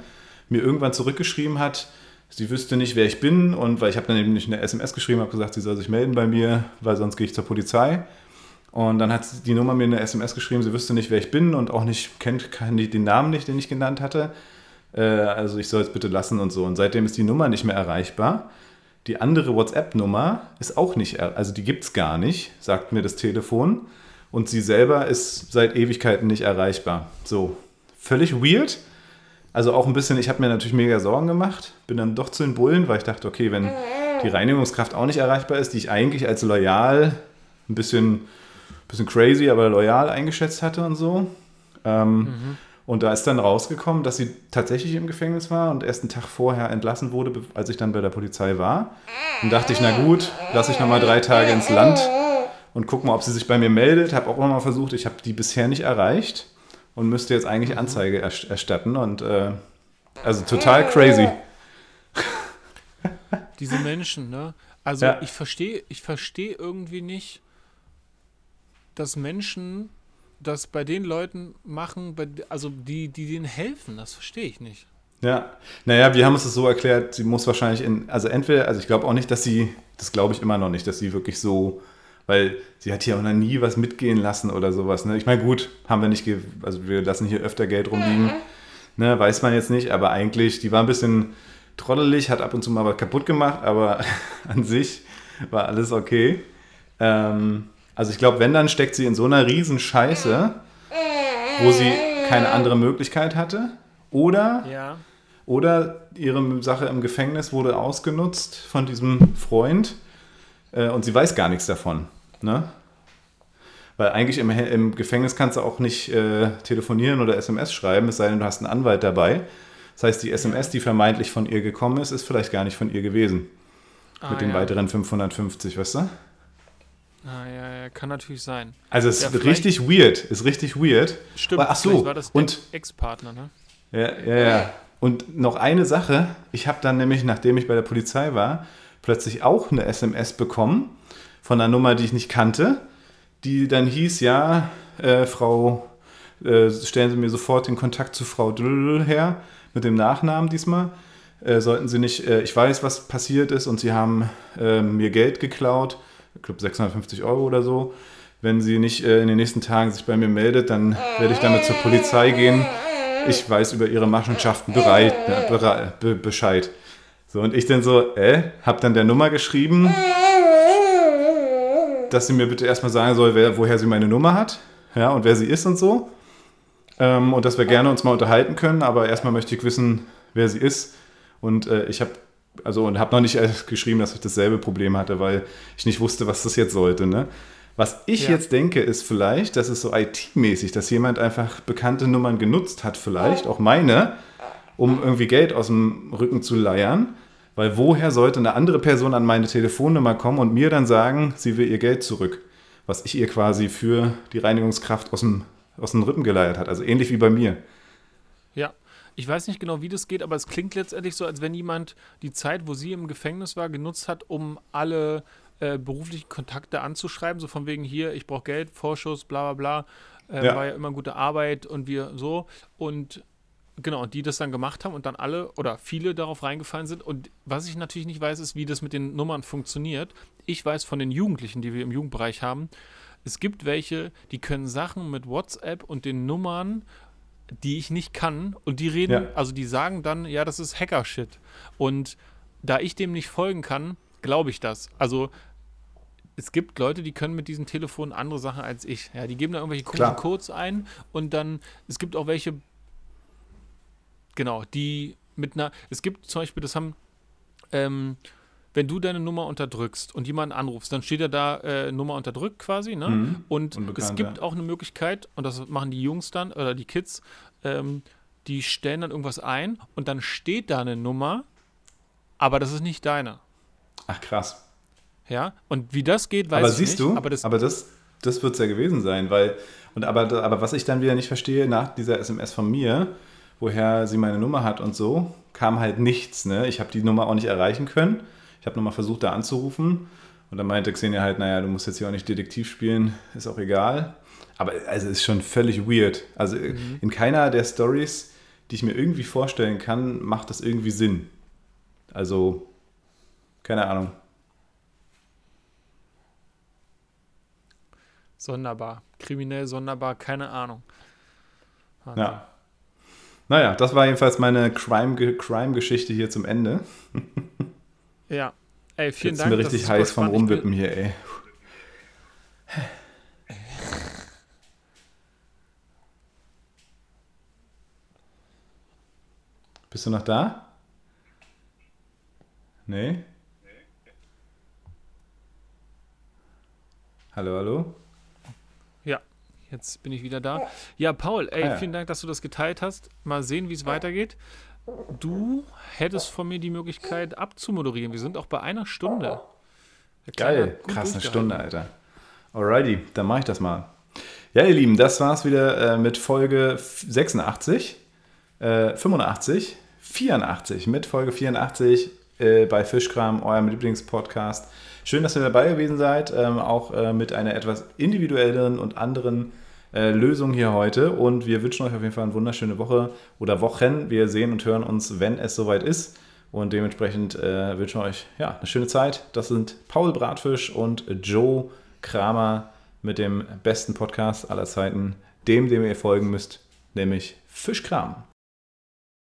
mir irgendwann zurückgeschrieben hat, sie wüsste nicht, wer ich bin. Und weil ich habe dann eben nicht eine SMS geschrieben, habe gesagt, sie soll sich melden bei mir, weil sonst gehe ich zur Polizei. Und dann hat die Nummer mir eine SMS geschrieben, sie wüsste nicht, wer ich bin und auch nicht, kennt den Namen nicht, den ich genannt hatte. Äh, also ich soll es bitte lassen und so. Und seitdem ist die Nummer nicht mehr erreichbar. Die andere WhatsApp-Nummer ist auch nicht, also die gibt es gar nicht, sagt mir das Telefon. Und sie selber ist seit Ewigkeiten nicht erreichbar. So, völlig weird. Also auch ein bisschen, ich habe mir natürlich mega Sorgen gemacht, bin dann doch zu den Bullen, weil ich dachte, okay, wenn die Reinigungskraft auch nicht erreichbar ist, die ich eigentlich als loyal, ein bisschen, bisschen crazy, aber loyal eingeschätzt hatte und so. Ähm, mhm. Und da ist dann rausgekommen, dass sie tatsächlich im Gefängnis war und erst einen Tag vorher entlassen wurde, als ich dann bei der Polizei war. Und dachte ich, na gut, lasse ich nochmal drei Tage ins Land und gucke mal, ob sie sich bei mir meldet. Habe auch nochmal versucht, ich habe die bisher nicht erreicht und müsste jetzt eigentlich Anzeige erstatten. Und äh, also total crazy. Diese Menschen, ne? Also ja. ich verstehe, ich verstehe irgendwie nicht, dass Menschen das bei den Leuten machen, bei, also die, die denen helfen, das verstehe ich nicht. Ja, naja, wir haben uns das so erklärt, sie muss wahrscheinlich in, also entweder, also ich glaube auch nicht, dass sie, das glaube ich immer noch nicht, dass sie wirklich so, weil sie hat hier auch noch nie was mitgehen lassen oder sowas. Ne? Ich meine, gut, haben wir nicht, also wir lassen hier öfter Geld rumliegen, ne? weiß man jetzt nicht, aber eigentlich, die war ein bisschen trottelig, hat ab und zu mal was kaputt gemacht, aber an sich war alles okay. Ähm, also ich glaube, wenn, dann steckt sie in so einer riesen Scheiße, wo sie keine andere Möglichkeit hatte. Oder, ja. oder ihre Sache im Gefängnis wurde ausgenutzt von diesem Freund äh, und sie weiß gar nichts davon. Ne? Weil eigentlich im, im Gefängnis kannst du auch nicht äh, telefonieren oder SMS schreiben, es sei denn, du hast einen Anwalt dabei. Das heißt, die SMS, die vermeintlich von ihr gekommen ist, ist vielleicht gar nicht von ihr gewesen. Ah, mit den ja. weiteren 550, weißt du? Ah, ja, ja, kann natürlich sein. Also es ja, ist richtig weird, ist richtig weird. Stimmt, ach so, war das und Ex-Partner, ne? Ja, ja, ja. Und noch eine Sache, ich habe dann nämlich, nachdem ich bei der Polizei war, plötzlich auch eine SMS bekommen von einer Nummer, die ich nicht kannte, die dann hieß, ja, äh, Frau, äh, stellen Sie mir sofort den Kontakt zu Frau Dl her, mit dem Nachnamen diesmal. Äh, sollten Sie nicht, äh, ich weiß, was passiert ist und Sie haben äh, mir Geld geklaut ich glaube 650 Euro oder so. Wenn sie nicht äh, in den nächsten Tagen sich bei mir meldet, dann werde ich damit zur Polizei gehen. Ich weiß über ihre Machenschaften bereit, äh, be Bescheid. So, und ich dann so, äh, hab dann der Nummer geschrieben, dass sie mir bitte erstmal sagen soll, wer, woher sie meine Nummer hat, ja, und wer sie ist und so. Ähm, und dass wir gerne uns mal unterhalten können, aber erstmal möchte ich wissen, wer sie ist. Und äh, ich habe also und habe noch nicht geschrieben, dass ich dasselbe Problem hatte, weil ich nicht wusste, was das jetzt sollte. Ne? Was ich ja. jetzt denke, ist vielleicht, dass es so IT-mäßig, dass jemand einfach bekannte Nummern genutzt hat, vielleicht auch meine, um irgendwie Geld aus dem Rücken zu leiern. Weil woher sollte eine andere Person an meine Telefonnummer kommen und mir dann sagen, sie will ihr Geld zurück, was ich ihr quasi für die Reinigungskraft aus dem, aus den Rippen geleiert hat. Also ähnlich wie bei mir. Ich weiß nicht genau, wie das geht, aber es klingt letztendlich so, als wenn jemand die Zeit, wo sie im Gefängnis war, genutzt hat, um alle äh, beruflichen Kontakte anzuschreiben, so von wegen hier, ich brauche Geld, Vorschuss, bla bla bla. Äh, ja. War ja immer gute Arbeit und wir so. Und genau, die das dann gemacht haben und dann alle oder viele darauf reingefallen sind. Und was ich natürlich nicht weiß, ist, wie das mit den Nummern funktioniert. Ich weiß von den Jugendlichen, die wir im Jugendbereich haben, es gibt welche, die können Sachen mit WhatsApp und den Nummern die ich nicht kann und die reden, ja. also die sagen dann, ja, das ist Hacker-Shit. Und da ich dem nicht folgen kann, glaube ich das. Also es gibt Leute, die können mit diesem Telefon andere Sachen als ich. Ja, die geben da irgendwelche komischen Codes ein und dann, es gibt auch welche, genau, die mit einer, es gibt zum Beispiel, das haben, ähm, wenn du deine Nummer unterdrückst und jemanden anrufst, dann steht ja da äh, Nummer unterdrückt quasi, ne? Mhm. Und es gibt auch eine Möglichkeit, und das machen die Jungs dann, oder die Kids, ähm, die stellen dann irgendwas ein und dann steht da eine Nummer, aber das ist nicht deine. Ach krass. Ja, und wie das geht, weiß aber ich siehst nicht. du, aber das, aber das, das wird es ja gewesen sein, weil, und aber, aber was ich dann wieder nicht verstehe, nach dieser SMS von mir, woher sie meine Nummer hat und so, kam halt nichts. Ne? Ich habe die Nummer auch nicht erreichen können. Ich habe nochmal versucht, da anzurufen. Und dann meinte Xenia halt, naja, du musst jetzt hier auch nicht Detektiv spielen, ist auch egal. Aber also ist schon völlig weird. Also Mhm. in keiner der Stories, die ich mir irgendwie vorstellen kann, macht das irgendwie Sinn. Also, keine Ahnung. sonderbar. Kriminell sonderbar, keine Ahnung. Wahnsinn. Ja. Naja, das war jedenfalls meine Crime- Crime-Geschichte hier zum Ende. Ja. Ey, vielen Jetzt Dank. ist mir richtig heiß vom Rumwippen hier, ey. Bist du noch da? Nee? Hallo, hallo? Ja, jetzt bin ich wieder da. Ja, Paul, ey, Ah, ja. vielen Dank, dass du das geteilt hast. Mal sehen, wie es weitergeht. Du hättest von mir die Möglichkeit abzumoderieren. Wir sind auch bei einer Stunde. Geil, krass, eine. Stunde, Alter. Alrighty, dann mache ich das mal. Ja, ihr Lieben, das war's wieder äh, mit Folge 86, äh, 85, 84, mit Folge 84 äh, bei Fischkram, eurem Lieblingspodcast. Schön, dass ihr dabei gewesen seid, ähm, auch äh, mit einer etwas individuelleren und anderen äh, Lösung hier heute. Und wir wünschen euch auf jeden Fall eine wunderschöne Woche oder Wochen. Wir sehen und hören uns, wenn es soweit ist. Und dementsprechend äh, wünschen wir euch ja, eine schöne Zeit. Das sind Paul Bratfisch und Joe Kramer mit dem besten Podcast aller Zeiten, dem, dem ihr folgen müsst, nämlich Fischkram.